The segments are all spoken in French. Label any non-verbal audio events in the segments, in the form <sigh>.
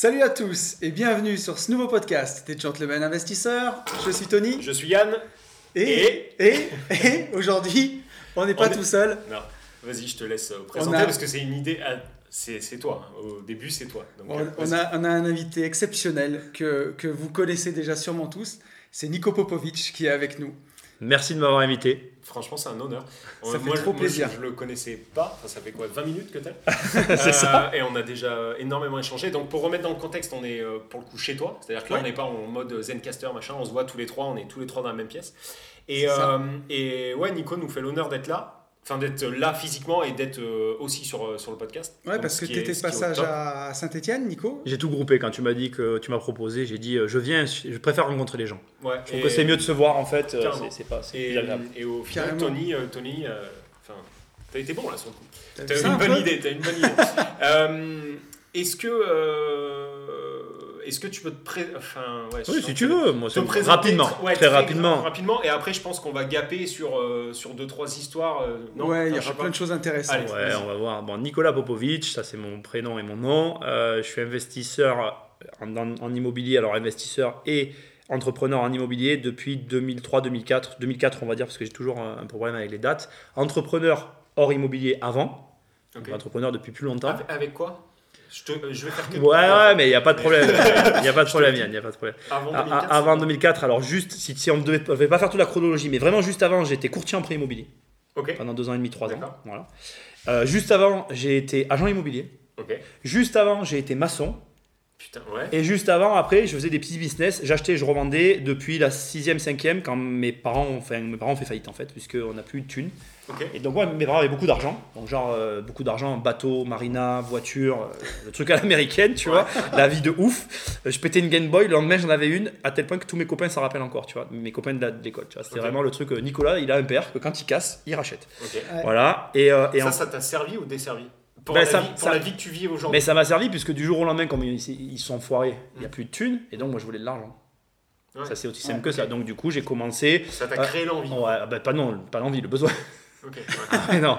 Salut à tous et bienvenue sur ce nouveau podcast des Gentlemen Investisseurs. Je suis Tony Je suis Yann. et, et, et aujourd'hui, on n'est pas On est- tout seul. Non, vas-y, je te laisse euh, présenter a- parce que c'est une idée. à- C'est toi. Au début, c'est toi. Donc, On, euh, on a, on a un invité exceptionnel que, que vous connaissez déjà sûrement tous. C'est Nico Popovic qui est avec nous. Merci de m'avoir invité. Franchement, c'est un honneur. Ça Euh, fait moi, trop moi, plaisir. Je, je le connaissais pas. Enfin, ça fait quoi 20 minutes que t'es <laughs> C'est ça. Et on a déjà énormément échangé. Donc, pour remettre dans le contexte, on est euh, pour le coup chez toi. C'est-à-dire que là, Ouais. on n'est pas en mode Zencaster, machin. On se voit tous les trois. On est tous les trois dans la même pièce. Et, euh, et ouais, Nico nous fait l'honneur d'être là. Enfin, d'être là physiquement et d'être euh, aussi sur, euh, sur le podcast. Ouais, Donc, parce ce que tu étais de passage à Saint-Etienne, Nico? J'ai tout groupé quand tu m'as dit que tu m'as proposé. J'ai dit euh, je viens, je préfère rencontrer les gens. Ouais, Je trouve que c'est mieux de se voir en fait. c'est- C'est pas c'est Et, et au final, Carrément. Tony, euh, Tony, euh, t'as été bon là sur le coup. T'as une un bonne idée, t'as une bonne idée. <laughs> Euh, est-ce que, euh, est-ce que tu peux te pré... enfin, ouais, Oui, si tu veux. Moi, te c'est- présenter rapidement, tr- ouais, très rapidement. rapidement. Et après, je pense qu'on va gaper sur euh, sur deux trois histoires. euh, non? Ouais, il y aura plein de choses intéressantes. Allez. Ouais, on va voir. Bon, Nicolas Popovic, ça c'est mon prénom et mon nom. Euh, je suis investisseur en, en- en immobilier, alors investisseur et entrepreneur en immobilier depuis 2003-2004. 2004, on va dire, parce que j'ai toujours un, un problème avec les dates. Entrepreneur hors immobilier avant. Entrepreneur depuis plus longtemps. Avec, avec quoi? Je, te, euh, je vais faire que. Ouais, ouais, mais il n'y a pas de problème. <laughs> Il n'y a pas de problème, Yann, n'y a pas de problème. Avant A- 2004. a- avant c'est- 2004, alors juste, si, si on ne devait, pas faire toute la chronologie, mais vraiment juste avant, j'étais courtier en prêt immobilier pendant deux ans et demi, trois ans. Voilà. Euh, juste avant, j'ai été agent immobilier. Juste avant, j'ai été maçon. Putain, ouais. Et juste avant, après, je faisais des petits business. J'achetais, je revendais depuis la 6e, 5e, quand mes parents, ont- enfin, mes parents ont fait faillite en fait, puisqu'on n'a plus de thunes. Et donc, ouais, mes parents avaient beaucoup d'argent. Donc, genre, euh, beaucoup d'argent, bateau, marina, voiture, euh, le truc à l'américaine, tu vois. La vie de ouf. Euh, Je pétais une Game Boy, le lendemain, j'en avais une, à tel point que tous mes copains s'en rappellent encore, tu vois. Mes copains de la- de l'école, tu vois. C'était vraiment le truc, Nicolas, il a un père que quand il casse, il rachète. Ouais. Voilà. Et, euh, et ça, en- ça t'a servi ou desservi? Pour, Ben, la, ça- vie, pour ça- la vie que tu vis aujourd'hui Mais ça m'a servi puisque du jour au lendemain, comme ils, ils sont foirés, il n'y a plus de thunes, et donc moi je voulais de l'argent. Ouais. Ça c'est aussi simple Ouais, que ça. Donc du coup j'ai commencé. Ça t'a Ah, créé l'envie. Ouais, bah, pas non, pas l'envie, le besoin. Ok, <laughs> ouais. Mais non.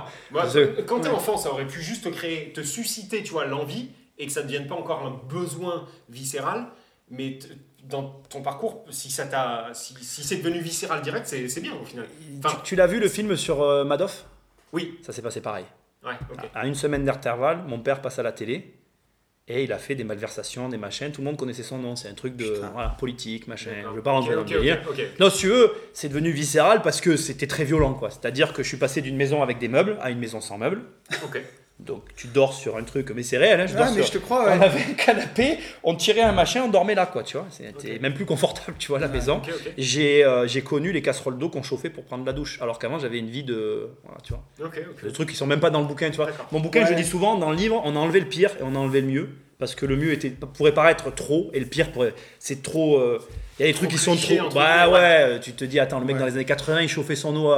Je- Quand t'es enfant, ça aurait pu juste te créer, te susciter, tu vois, l'envie et que ça ne devienne pas encore un besoin viscéral. Mais dans ton parcours, si ça t'a, si, si c'est devenu viscéral direct, c'est bien au final. Enfin, tu tu l'as vu le film sur euh, Madoff? Oui. Ça s'est passé pareil. Ouais. À une semaine d'intervalle, mon père passe à la télé et il a fait des malversations, des machins. Tout le monde connaissait son nom. C'est un truc de voilà, politique, machin. Je veux pas rentrer Ok, dans le ok, délire. ok, ok. Non, si tu veux, c'est devenu viscéral parce que c'était très violent, quoi. C'est-à-dire que je suis passé d'une maison avec des meubles à une maison sans meubles. Donc tu dors sur un truc, mais c'est réel, hein, je Ouais, dors mais sur- je te crois, On ouais. avait un canapé, on tirait un machin, on dormait là, quoi, tu vois. C'était même plus confortable, tu vois, la Ouais. maison. J'ai euh, j'ai connu les casseroles d'eau qu'on chauffait pour prendre la douche, alors qu'avant j'avais une vie de. Voilà, tu vois. Des trucs qui sont même pas dans le bouquin, tu vois. Mon bouquin, je Ouais. dis souvent, dans le livre, on a enlevé le pire et on a enlevé le mieux. Parce que le mieux était, pourrait paraître trop et le pire pourrait. C'est trop. euh, Il y a des trucs qui sont trop. Bah guillemets, ouais, tu te dis, attends, le mec Ouais. dans les années 80, il chauffait son eau,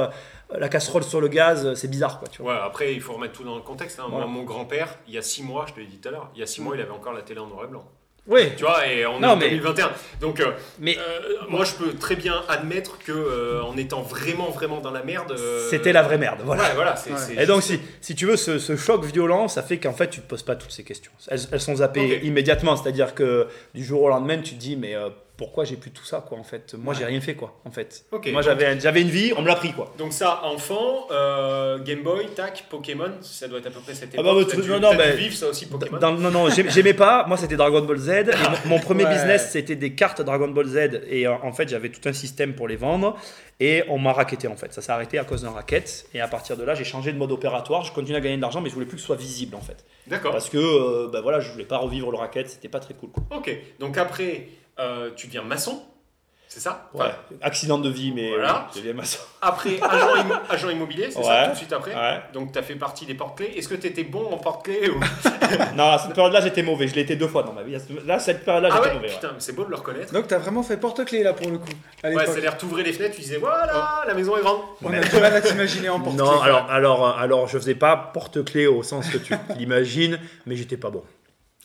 la casserole sur le gaz, c'est bizarre, quoi, tu vois. Ouais, après, il faut remettre tout dans le contexte. hein. Voilà. Moi, mon grand-père, il y a six mois, je te l'ai dit tout à l'heure, il y a six mois, il avait encore la télé en noir et blanc. Ouais, Tu vois, et on est Non, en mais- 2021. Donc, euh, mais euh, moi, je peux très bien admettre que euh, en étant vraiment, vraiment dans la merde. euh, c'était la vraie merde, voilà. Ouais, voilà. c'est- Ouais. c'est Et donc, si, si tu veux, ce, ce choc violent, ça fait qu'en fait, tu te poses pas toutes ces questions. Elles, elles sont zappées immédiatement. C'est-à-dire que du jour au lendemain, tu te dis, mais euh, pourquoi j'ai plus tout ça, quoi, en fait Moi, j'ai rien fait, quoi, en fait. Ok, Moi, j'avais j'avais une vie, on me l'a pris, quoi. Donc ça, enfant, euh, Game Boy, tac, Pokémon, ça doit être à peu près cette Ah époque. bah, bah, tu- dû- non, non, mais- vivre ça aussi, Pokémon. Dans- non, non, j'ai- j'aimais pas. Moi, c'était Dragon Ball Z. Et mon, <laughs> mon premier Ouais. business, c'était des cartes Dragon Ball Z. Et euh, en fait, j'avais tout un système pour les vendre. Et on m'a racketté, en fait. Ça s'est arrêté à cause d'un racket. Et à partir de là, j'ai changé de mode opératoire. Je continue à gagner de l'argent, mais je voulais plus que ce soit visible, en fait. D'accord. Parce que, euh, bah voilà, je voulais pas revivre le racket. C'était pas très cool, quoi. Ok. Donc après, euh, tu deviens maçon. c'est ça Ouais. Accident de vie, mais Voilà. j'ai bien ça. Après, agent, immo- <laughs> agent immobilier, c'est ça, tout de suite après Ouais. Donc, tu as fait partie des porte-clés. Est-ce que tu étais bon en porte-clés ou... <laughs> Non, à cette période-là, j'étais mauvais. Je l'ai été deux fois dans ma vie. Là, cette période-là, Ah j'étais ouais mauvais. ouais. Putain, mais c'est beau de le reconnaître. Donc, tu as vraiment fait porte-clés là pour le coup. À Ouais, c'est-à-dire, t'ouvrais les fenêtres, tu disais voilà, la maison est grande. On a du mal à t'imaginer en porte-clés. Non, alors, alors, euh, alors, je faisais pas porte-clés au sens que tu <laughs> l'imagines, mais j'étais pas bon.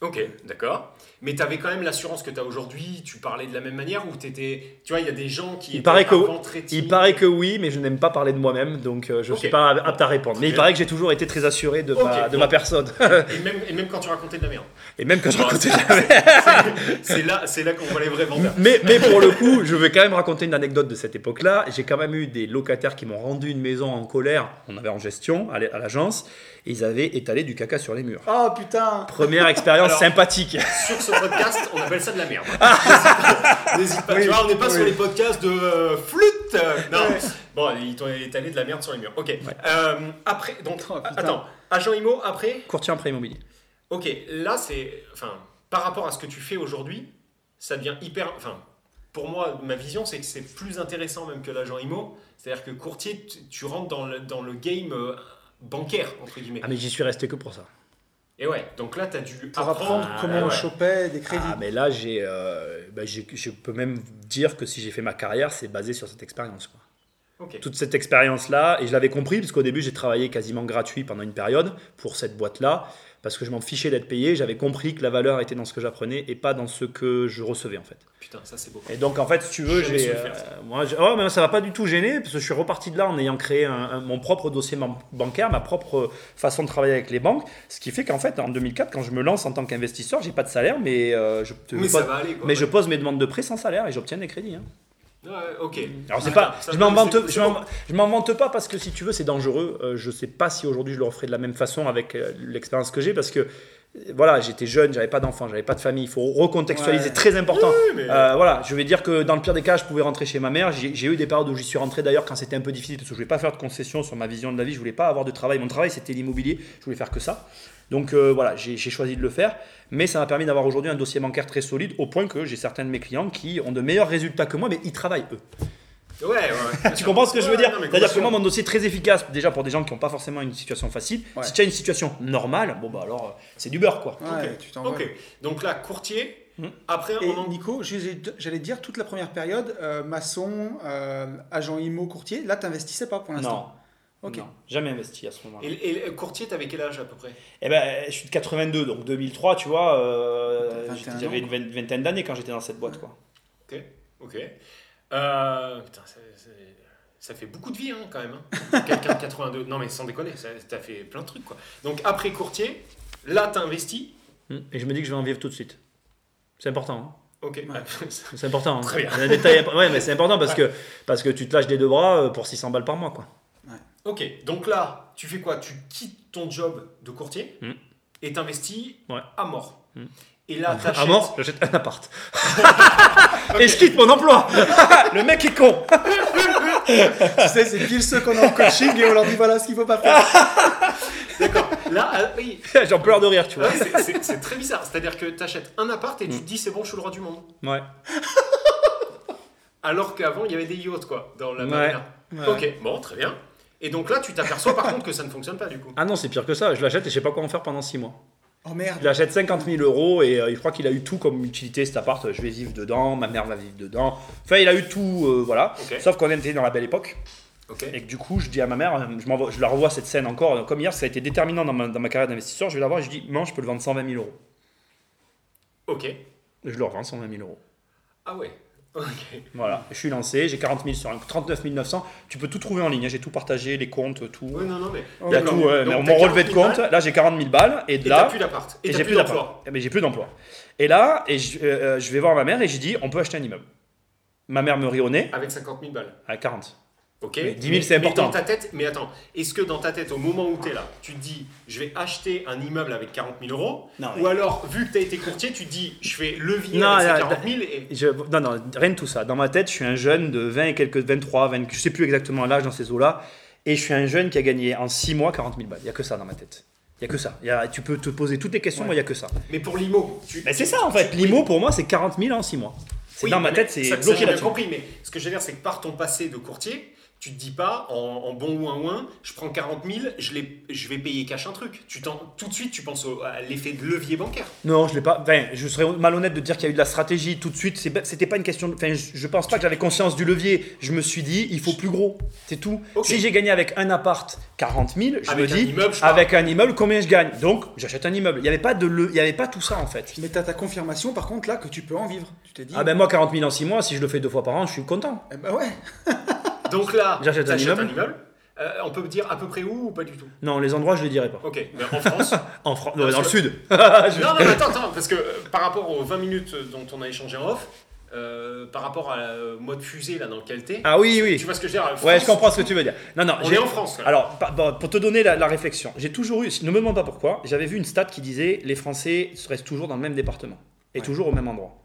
Ok, d'accord. Mais tu avais quand même l'assurance que tu as aujourd'hui, tu parlais de la même manière ou t'étais. Tu vois, il y a des gens qui. Il paraît que- très Il paraît que oui, mais je n'aime pas parler de moi-même, donc euh, je Ok. suis pas apte à répondre. Mais il paraît que j'ai toujours été très assuré de, ma, Ok, de bon. ma personne. Et <laughs> même, et même quand tu racontais de la merde. Et même quand je Bon, racontais c'est- jamais. <laughs> C'est là, c'est là qu'on voit les vrais vendeurs. Mais, mais pour le coup, je vais quand même raconter une anecdote de cette époque-là. J'ai quand même eu des locataires qui m'ont rendu une maison en colère. On avait en gestion à l'agence. Et ils avaient étalé du caca sur les murs. Oh putain Première <laughs> expérience Alors- sympathique. Sur ce podcast, on appelle ça de la merde. N'hésite pas. N'hésite pas. Oui, tu vois, on n'est pas oui. sur les podcasts de euh, flûte. Non. Bon, ils t'ont étalé de la merde sur les murs. Ok. Euh, après, donc, Oh, attends. Agent IMO, après? Courtier en prêt immobilier. Ok, là, c'est. Enfin, par rapport à ce que tu fais aujourd'hui, ça devient hyper. Enfin, pour moi, ma vision, c'est que c'est plus intéressant même que l'agent IMO. C'est-à-dire que courtier, tu, tu rentres dans le, dans le game euh, bancaire, entre guillemets. Ah, mais j'y suis resté que pour ça. Et ouais, donc là, tu as dû Pour apprendre Ah, comment ouais, on ouais. chopait des crédits. Ah, mais là, j'ai, euh, bah, j'ai- je peux même dire que si j'ai fait ma carrière, c'est basé sur cette expérience. quoi. Toute cette expérience-là, et je l'avais compris, parce qu'au début, j'ai travaillé quasiment gratuit pendant une période pour cette boîte-là, parce que je m'en fichais d'être payé. J'avais compris que la valeur était dans ce que j'apprenais et pas dans ce que je recevais, en fait. Putain, ça c'est beau. Et donc, en fait, si tu veux, j'ai. euh, ça. moi, oh, mais ça va pas du tout gêner, parce que je suis reparti de là en ayant créé un- un- mon propre dossier ban- bancaire, ma propre façon de travailler avec les banques. Ce qui fait qu'en fait, en 2004, quand je me lance en tant qu'investisseur, j'ai pas de salaire, mais, euh, je, Mais pose- ça va aller quoi. mais je pose mes demandes de prêt sans salaire et j'obtiens des crédits. hein. Ouais, ok. Alors c'est pas, je m'en vante, je m'en- pas parce que si tu veux c'est dangereux. Euh, je sais pas si aujourd'hui je le referai de la même façon avec euh, l'expérience que j'ai parce que euh, voilà j'étais jeune, j'avais pas d'enfant, j'avais pas de famille. Il faut recontextualiser, Ouais. très important. Oui, mais- Euh, voilà, je vais dire que dans le pire des cas, je pouvais rentrer chez ma mère. J'ai j'ai eu des périodes où j'y suis rentré d'ailleurs quand c'était un peu difficile parce que je voulais pas faire de concessions sur ma vision de la vie. Je voulais pas avoir de travail. Mon travail c'était l'immobilier. Je voulais faire que ça. Donc euh, voilà, j'ai choisi de le faire. Mais ça m'a permis d'avoir aujourd'hui un dossier bancaire très solide au point que j'ai certains de mes clients qui ont de meilleurs résultats que moi, mais ils travaillent eux. Ouais, ouais. <laughs> Tu comprends ce que je veux dire non, C'est-à-dire que moi, mon dossier est très efficace, déjà pour des gens qui n'ont pas forcément une situation facile. Ouais. Si tu as une situation normale, bon bah alors euh, c'est du beurre quoi. Ouais, Ok. tu. Donc là, courtier. Hmm. Après, Et on en- Nico, j'allais dire toute la première période, euh, maçon, euh, agent IMO, courtier, là t'investissais pas pour Non. l'instant. Non, jamais investi à ce moment-là. Et, courtier, t'avais quel âge à peu près? Eh ben, je suis de 82, donc 2003, tu vois, euh, T'as 21 j'avais une vingtaine d'années quand j'étais dans cette boîte quoi. Ok. Ok. Euh, putain, ça, ça- ça fait beaucoup de vie hein, quand même. hein. <laughs> Quelqu'un de 82. Non, mais sans déconner, t'as fait plein de trucs quoi. Donc après courtier, là, t'as investi. Hmm. Et je me dis que je vais en vivre tout de suite. C'est important. hein. Ok. C'est important. hein. Très bien. Un détail- ouais, mais c'est important parce que parce que tu te lâches des deux bras euh, pour 600 balles par mois quoi. Ok, donc là, tu fais quoi? Tu quittes ton job de courtier Hmm. et t'investis Ouais. à mort. Hmm. Et là, t'achètes. À mort, j'achète un appart. <laughs> Et je quitte mon emploi. <laughs> Le mec est con. <laughs> tu sais, c'est pile ceux qu'on a en coaching et on leur dit voilà ce qu'il faut pas faire. D'accord. Là, ah, oui. J'en pleure de rire, tu vois. Ouais, c'est- très bizarre. C'est-à-dire que t'achètes un appart et tu te dis c'est bon, je suis le roi du monde. Ouais. Alors qu'avant, il y avait des yachts, quoi, dans la Ouais. marina. Ouais. Ok, bon, très bien. Et donc là, tu t'aperçois par contre que ça ne fonctionne pas du coup. Ah non, c'est pire que ça. Je l'achète et je sais pas quoi en faire pendant 6 mois. Oh merde. Je l'achète 50 000 euros et euh, je crois qu'il a eu tout comme utilité cet appart. Je vais vivre dedans, ma mère va vivre dedans. Enfin, il a eu tout, euh, voilà. Ok. Sauf qu'on était dans la belle époque Ok. et que du coup, je dis à ma mère, euh, je, je la revois cette scène encore, comme hier, ça a été déterminant dans ma, dans ma carrière d'investisseur. Je vais la voir et je dis, non, je peux le vendre 120 000 euros. Ok. Et je le revends 120 000 euros. Ah ouais. Ok. Voilà, je suis lancé, j'ai 40 000 sur un 39 900. Tu peux tout trouver en ligne, hein. j'ai tout partagé, les comptes, tout. Ouais, non, non, mais. Il y a tout, ouais, Donc, mais t'as mon relevé de 40 000 compte, là j'ai 40 000 balles et Et là. plus d'appart. Et, Et j'ai plus d'emploi. ben, j'ai plus d'emploi. Et là, et je, euh, je vais voir ma mère et j'ai dit, on peut acheter un immeuble. Ma mère me rit au nez Avec 50 000 balles. à 40. Ok. Mais 10 000, c'est Mais important. dans ta tête, mais attends, est-ce que dans ta tête, au moment où tu es là, tu te dis, je vais acheter un immeuble avec 40 000 euros Non, Ou alors, vu que tu as été courtier, tu te dis, je fais levier Non, avec ces là, 40 000 et. Je, non, non, rien de tout ça. Dans ma tête, je suis un jeune de 20 et quelques, 23, 20, je sais plus exactement l'âge dans ces eaux-là. Et je suis un jeune qui a gagné en 6 mois 40 000 balles. Il n'y a que ça dans ma tête. Il n'y a que ça. Y a- tu peux te poser toutes les questions, Ouais. moi, il n'y a que ça. Mais pour l'IMO, tu. Mais c'est ça en fait. L'IMO, pour moi, c'est 40 000 en 6 mois. Oui, dans ma mais tête, c'est bloqué là-dessus. compris, mais ce que je veux dire, c'est que par ton passé de courtier, tu te dis pas en, en bon ou un ouin, je prends 40 000, je, les- je vais payer cash un truc. Tu t'en- tout de suite, tu penses au- à l'effet de levier bancaire. Non, je l'ai pas. Enfin, je serais malhonnête de dire qu'il y a eu de la stratégie tout de suite. C'était pas une question. de- Enfin, je, je pense pas que j'avais conscience du levier. Je me suis dit, il faut plus gros. C'est tout. Ok. Si j'ai gagné avec un appart 40 000, je Avec me un dis, immeuble, je parle. avec un immeuble, combien je gagne? Donc, j'achète un immeuble. Il y avait pas de le, il y avait pas tout ça en fait. Mais t'as ta confirmation par contre là que tu peux en vivre. Tu t'es dit. Ah ben moi 40 000 en 6 mois, si je le fais deux fois par an, je suis content. Eh ben ouais. <laughs> Donc là, J'achète un t'achètes immeuble. Euh, on peut me dire à peu près où ou pas du tout? Non, les endroits, je les dirais pas. Ok, mais en France? <laughs> En France, dans le sud. <laughs> non, non, mais attends, attends, parce que euh, par rapport aux 20 minutes dont on a échangé en off, euh, par rapport à la mode fusée là dans lequel t'es, Ah oui, oui. tu vois ce que je veux dire Ouais, je comprends ce que tu veux dire. Non, non. On j'ai- est en France. Alors, pour te donner la, la réflexion, j'ai toujours eu, ne me demande pas pourquoi, j'avais vu une stat qui disait les Français restent toujours dans le même département et Ouais. toujours au même endroit.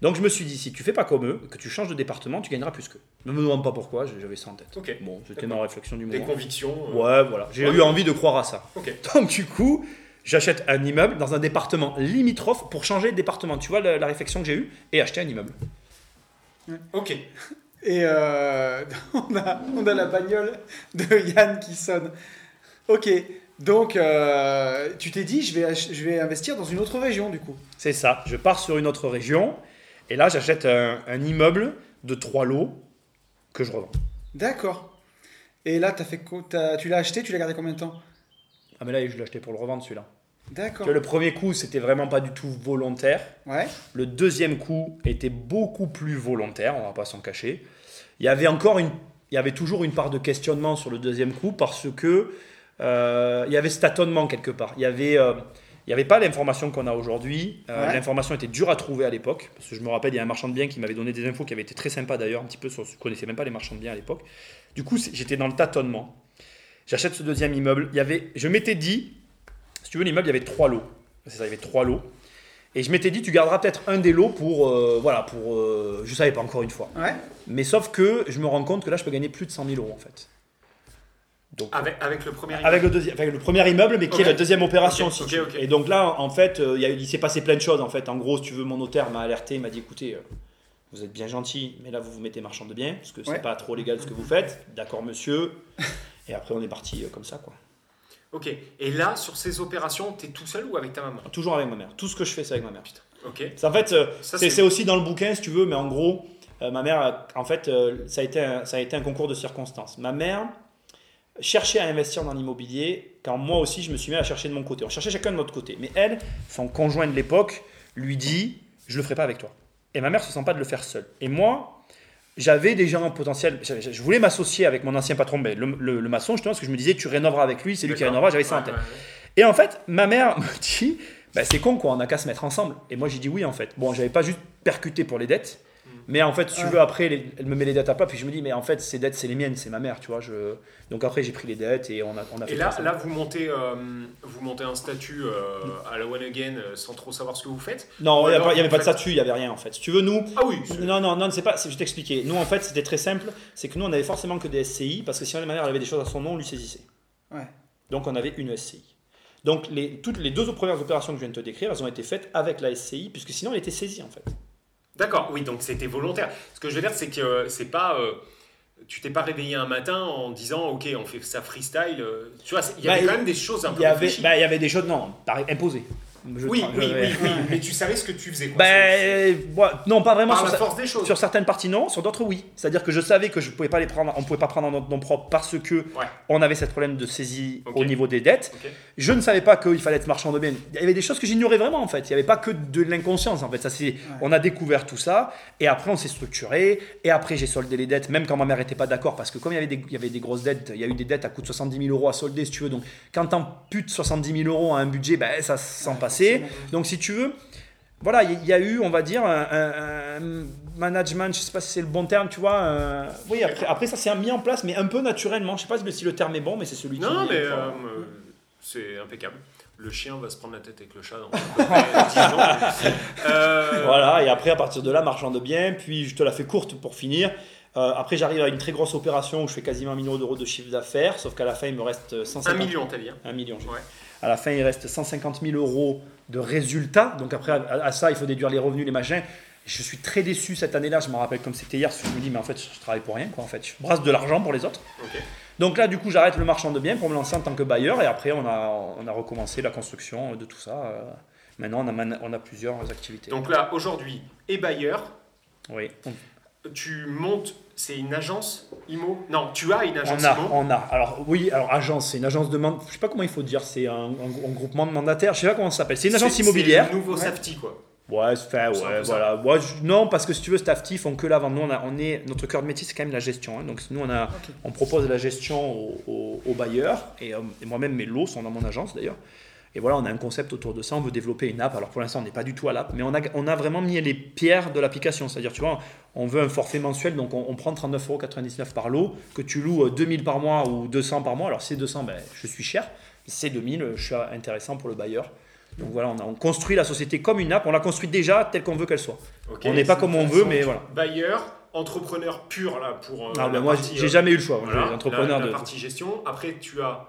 Donc je me suis dit, si tu fais pas comme eux, que tu changes de département, tu gagneras plus qu'eux. Ne me demande pas pourquoi, j'avais ça en tête. Bon, c'était ma réflexion du Des moment. convictions. euh, Ouais, voilà. J'ai Ouais. eu envie de croire à ça. Ok. Donc du coup, j'achète un immeuble dans un département limitrophe pour changer de département. Tu vois la, la réflexion que j'ai eue et acheter un immeuble. Ok. Et euh, <laughs> on, a, on a la bagnole de Yann qui sonne. Ok, donc euh, tu t'es dit, je vais, je vais investir dans une autre région du coup. C'est ça. Je pars sur une autre région et là j'achète un, un immeuble de trois lots que je revends. D'accord. Et là, as fait, tu l'as acheté, tu l'as gardé combien de temps? Ah mais là je l'ai acheté pour le revendre celui-là. D'accord. le premier coup c'était vraiment pas du tout volontaire. Ouais. Le deuxième coup était beaucoup plus volontaire, on va pas s'en cacher. Il y avait encore une, il y avait toujours une part de questionnement sur le deuxième coup parce que euh, il y avait cet quelque part. Il y avait, euh, il y avait pas l'information qu'on a aujourd'hui. Euh, Ouais. L'information était dure à trouver à l'époque parce que je me rappelle il y a un marchand de biens qui m'avait donné des infos qui avaient été très sympas d'ailleurs, un petit peu sur, je connaissais même pas les marchands de biens à l'époque. Du coup j'étais dans le tâtonnement. J'achète ce deuxième immeuble. Il y avait, je m'étais dit, si tu veux l'immeuble il y avait trois lots. C'est ça, il y avait trois lots. Et je m'étais dit, tu garderas peut-être un des lots pour. euh, voilà, pour. euh, je savais pas encore une fois. Ouais. Mais sauf que je me rends compte que là, je peux gagner plus de 100 000 euros en fait. Donc, Avec, avec le premier avec le, deuxième, avec le premier immeuble, mais qui Ok. est la deuxième opération Ok, si ok, tu veux. ok. Et donc là, en fait, euh, il y a eu- il s'est passé plein de choses. En fait, en gros, si tu veux, mon notaire m'a alerté, il m'a dit, écoutez, euh, vous êtes bien gentil, mais là, vous vous mettez marchand de biens, parce que c'est Ouais. pas trop légal ce que vous faites. D'accord, monsieur. Et après, on est parti euh, comme ça, quoi. Ok. Et là, sur ces opérations, t'es tout seul ou avec ta maman? Toujours avec ma mère. Tout ce que je fais, c'est avec ma mère. Ok. C'est en fait, euh, Ça, c'est c'est- c'est aussi dans le bouquin, si tu veux, mais en gros, euh, ma mère, a- en fait, euh, ça, a été un, ça a été un concours de circonstances. Ma mère cherchait à investir dans l'immobilier quand moi aussi, je me suis mis à chercher de mon côté. On cherchait chacun de notre côté. Mais elle, son conjoint de l'époque, lui dit Je le ferai pas avec toi. Et ma mère se sent pas de le faire seule. Et moi, j'avais des gens potentiels. Je, voulais m'associer avec mon ancien patron, ben, le, le- le maçon, justement, parce que je me disais Tu rénoveras avec lui, c'est lui qui rénovera, j'avais ça en tête. Et en fait, ma mère me dit, bah, c'est con quoi, on n'a qu'à se mettre ensemble. Et moi j'ai dit oui en fait. Bon, j'avais pas juste percuté pour les dettes. Mais en fait, si tu Ouais. veux, après, les- elle me met les dettes à plat, puis je me dis, mais en fait, ces dettes, c'est les miennes, c'est ma mère, tu vois. Je... Donc après, j'ai pris les dettes et on a, on a fait Et là, ça. là vous, montez, euh, vous montez un statut euh, à la One Again euh, sans trop savoir ce que vous faites? Non, il n'y avait pas de statut, il n'y avait rien en fait. Si tu veux, nous. Ah oui Non, non, non, c'est pas, je t'expliquais. Nous, en fait, c'était très simple. C'est que nous, on avait forcément que des SCI, parce que si ma mère elle avait des choses à son nom, on lui saisissait. Ouais. Donc, on avait une SCI. Donc, les, toutes les deux premières opérations que je viens de te décrire, elles ont été faites avec la SCI, puisque sinon, elle était saisie en fait. D'accord, oui, donc c'était volontaire. Ce que je veux dire, c'est que euh, c'est pas. euh, tu t'es pas réveillé un matin en disant, ok, on fait ça freestyle. euh, tu vois, il y Bah, avait il- quand même des choses un peu Il y avait, réfléchies. bah, il y avait des choses, non, imposées. Je- oui, oui, oui, oui, mais tu savais ce que tu faisais. Quoi. Bah, C'est- euh, non, pas vraiment par sur, la force des choses. sur certaines parties, non, sur d'autres, oui. C'est-à-dire que je savais que je pouvais pas les prendre, on pouvait pas prendre en nom propre parce que Ouais. on avait ce problème de saisie au niveau des dettes. Je ne savais pas qu'il fallait être marchand de biens. Il y avait des choses que j'ignorais vraiment en fait. Il n'y avait pas que de l'inconscience en fait. Ça, c'est, On a découvert tout ça et après on s'est structuré et après j'ai soldé les dettes même quand ma mère n'était pas d'accord parce que comme il y avait des, il y avait des grosses dettes, il y a eu des dettes à coût de 70 000 euros à solder si tu veux. Donc quand t'amputes 70 000 euros à un budget, ben, ça s'en Donc si tu veux, voilà, il y a eu, on va dire, un, un- management, je sais pas si c'est le bon terme, tu vois. Oui, après, après ça s'est mis en place, mais un peu naturellement. Je sais pas si le terme est bon, mais c'est celui qui. Non, mais euh, euh, c'est impeccable. Le chien va se prendre la tête avec le chat dans à peu près 10 jours. Euh, Voilà, et après, à partir de là, marchand de biens, puis je te la fais courte pour finir. Après, j'arrive à une très grosse opération où je fais quasiment un million d'euros de chiffre d'affaires, sauf qu'à la fin, il me reste 150 Un million, t'as dit. hein. Un million, Ouais. À la fin, il reste 150 000 euros de résultats. Donc après, à, à ça, il faut déduire les revenus, les machins. Je suis très déçu cette année-là, je me rappelle comme c'était hier, je me dis, mais en fait, je travaille pour rien, quoi, en fait. Je brasse de l'argent pour les autres. Donc là, du coup, j'arrête le marchand de biens pour me lancer en tant que bailleur, et après, on a, on a recommencé la construction de tout ça. euh. Maintenant, on a, on a plusieurs activités. Donc là, aujourd'hui, et bailleur, oui, tu montes, c'est une agence IMO? Non, tu as une agence on a, IMO. on a. Alors oui, alors agence, c'est une agence de man- je sais pas comment il faut dire, c'est un, un- un groupement de mandataires, je sais pas comment ça s'appelle. C'est une agence immobilière. C'est le nouveau Ouais. Safety, quoi. Ouais, c'est fait, ouais, voilà. Ouais, je- non, parce que si tu veux, Staffty font que la vente. Nous, on, a- on est, notre cœur de métier, c'est quand même la gestion. hein. Donc, nous, on, a, on propose la gestion aux, aux- aux bailleurs. Et, euh, et moi-même, mes lots sont dans mon agence d'ailleurs. Et voilà, on a un concept autour de ça. On veut développer une app. Alors, pour l'instant, on n'est pas du tout à l'app, mais on a, on a vraiment mis les pierres de l'application. C'est-à-dire, tu vois, on veut un forfait mensuel. Donc, on, on prend 39,99€ par lot, que tu loues euh, 2000 par mois ou 200 par mois. Alors, c'est 200, ben, je suis cher. C'est 2000, je suis intéressant pour le bailleur. Donc voilà, on, a, on construit la société comme une app, on la construit déjà telle qu'on veut qu'elle soit. On n'est pas comme on veut, mais voilà. Bailleur, entrepreneur pur, là, pour. euh, Ah, ben moi, j'ai euh, jamais eu le choix. voilà, entrepreneur la, la de. partie gestion. Après, tu as.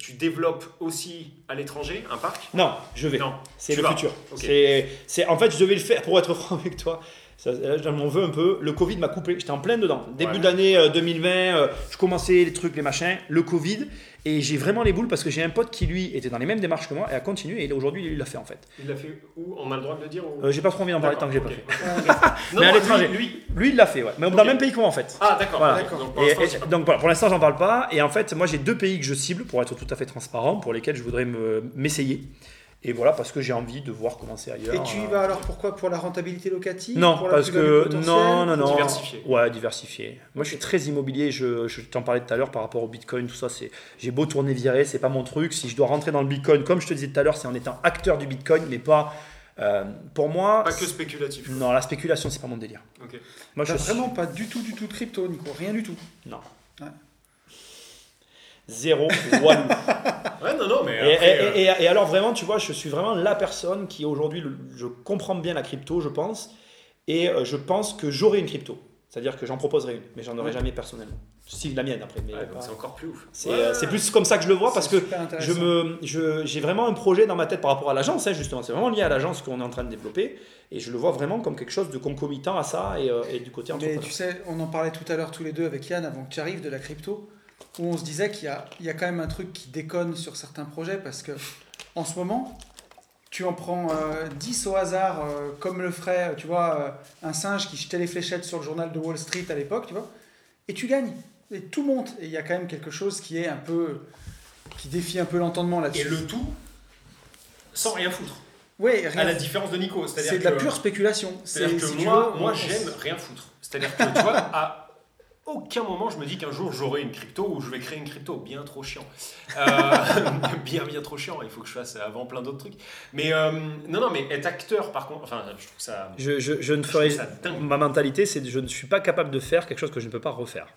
Tu développes aussi à l'étranger un parc? Non, je vais. Non, C'est le vas. futur. Ok. C'est, c'est, en fait, je devais le faire pour être <laughs> franc avec toi. Ça, là, je m'en veux un peu. Le Covid m'a coupé. J'étais en plein dedans. Début Ouais. d'année euh, 2020, euh, je commençais les trucs, les machins. Le Covid. Et j'ai vraiment les boules parce que j'ai un pote qui, lui, était dans les mêmes démarches que moi et a continué. Et aujourd'hui, il l'a fait en fait. Il l'a fait où? On a le droit de le dire ou... Euh, j'ai pas trop envie d'en parler tant que j'ai ok. pas fait. <laughs> Non, <laughs> Mais à l'étranger. Lui, Lui, il l'a fait, ouais. Mais dans Ok. le même pays que moi en fait. Ah, d'accord. Voilà. d'accord. Donc, pour l'instant, donc voilà, pour l'instant, j'en parle pas. Et en fait, moi, j'ai deux pays que je cible pour être tout à fait transparent, pour lesquels je voudrais me- m'essayer. Et voilà, parce que j'ai envie de voir comment c'est ailleurs. Et tu y Euh, vas alors pourquoi Pour la rentabilité locative? Non, Pour la parce que non, non, non. Diversifié. Ouais, diversifié. Moi, je suis très immobilier. Je, je t'en parlais tout à l'heure par rapport au Bitcoin, tout ça. C'est, j'ai beau tourner viré, c'est pas mon truc. Si je dois rentrer dans le Bitcoin, comme je te disais tout à l'heure, c'est en étant acteur du Bitcoin, mais pas. euh, pour moi, Pas que spéculatif. non, la spéculation, c'est pas mon délire. Ok. Moi, je suis- vraiment pas du tout, du tout de crypto, Nico, rien du tout. non. Ouais. Zéro walou. <laughs> Ouais, non, non, mais. Et, après, et- euh, et- et alors vraiment, tu vois, je suis vraiment la personne qui aujourd'hui, je comprends bien la crypto, je pense, et euh, je pense que j'aurai une crypto. C'est-à-dire que j'en proposerai une, mais j'en aurai Ouais. jamais personnellement. Si la mienne après, mais ouais, c'est encore plus ouf. c'est Ouais. euh, c'est plus comme ça que je le vois parce que je je- j'ai vraiment un projet dans ma tête par rapport à l'agence, hein, justement. C'est vraiment lié à l'agence qu'on est en train de développer, et je le vois vraiment comme quelque chose de concomitant à ça et, et du côté Mais entrepreneur. tu sais, on en parlait tout à l'heure tous les deux avec Yann avant que tu arrives de la crypto, où on se disait qu'il y y a quand même un truc qui déconne sur certains projets parce que en ce moment, tu en prends euh, 10 au hasard, euh, comme le ferait, tu vois, euh, un singe qui jetait les fléchettes sur le journal de Wall Street à l'époque, tu vois, et tu gagnes. Et tout monte. Et il y a quand même quelque chose qui est un peu. qui défie un peu l'entendement Et là-dessus. le tout sans rien foutre. Oui, À la différence de Nico. C'est-à-dire C'est de la pure spéculation. C'est-à-dire que si moi, veux, moi j'aime rien foutre. C'est-à-dire que, tu vois, <laughs> à aucun moment je me dis qu'un jour j'aurai une crypto ou je vais créer une crypto. Bien trop chiant. Euh, <laughs> bien, bien trop chiant. Il faut que je fasse avant plein d'autres trucs. Mais euh, non, non, mais être acteur, par contre, enfin, je trouve ça. Je, je- je ne ferai. Ma mentalité, c'est que je ne suis pas capable de faire quelque chose que je ne peux pas refaire.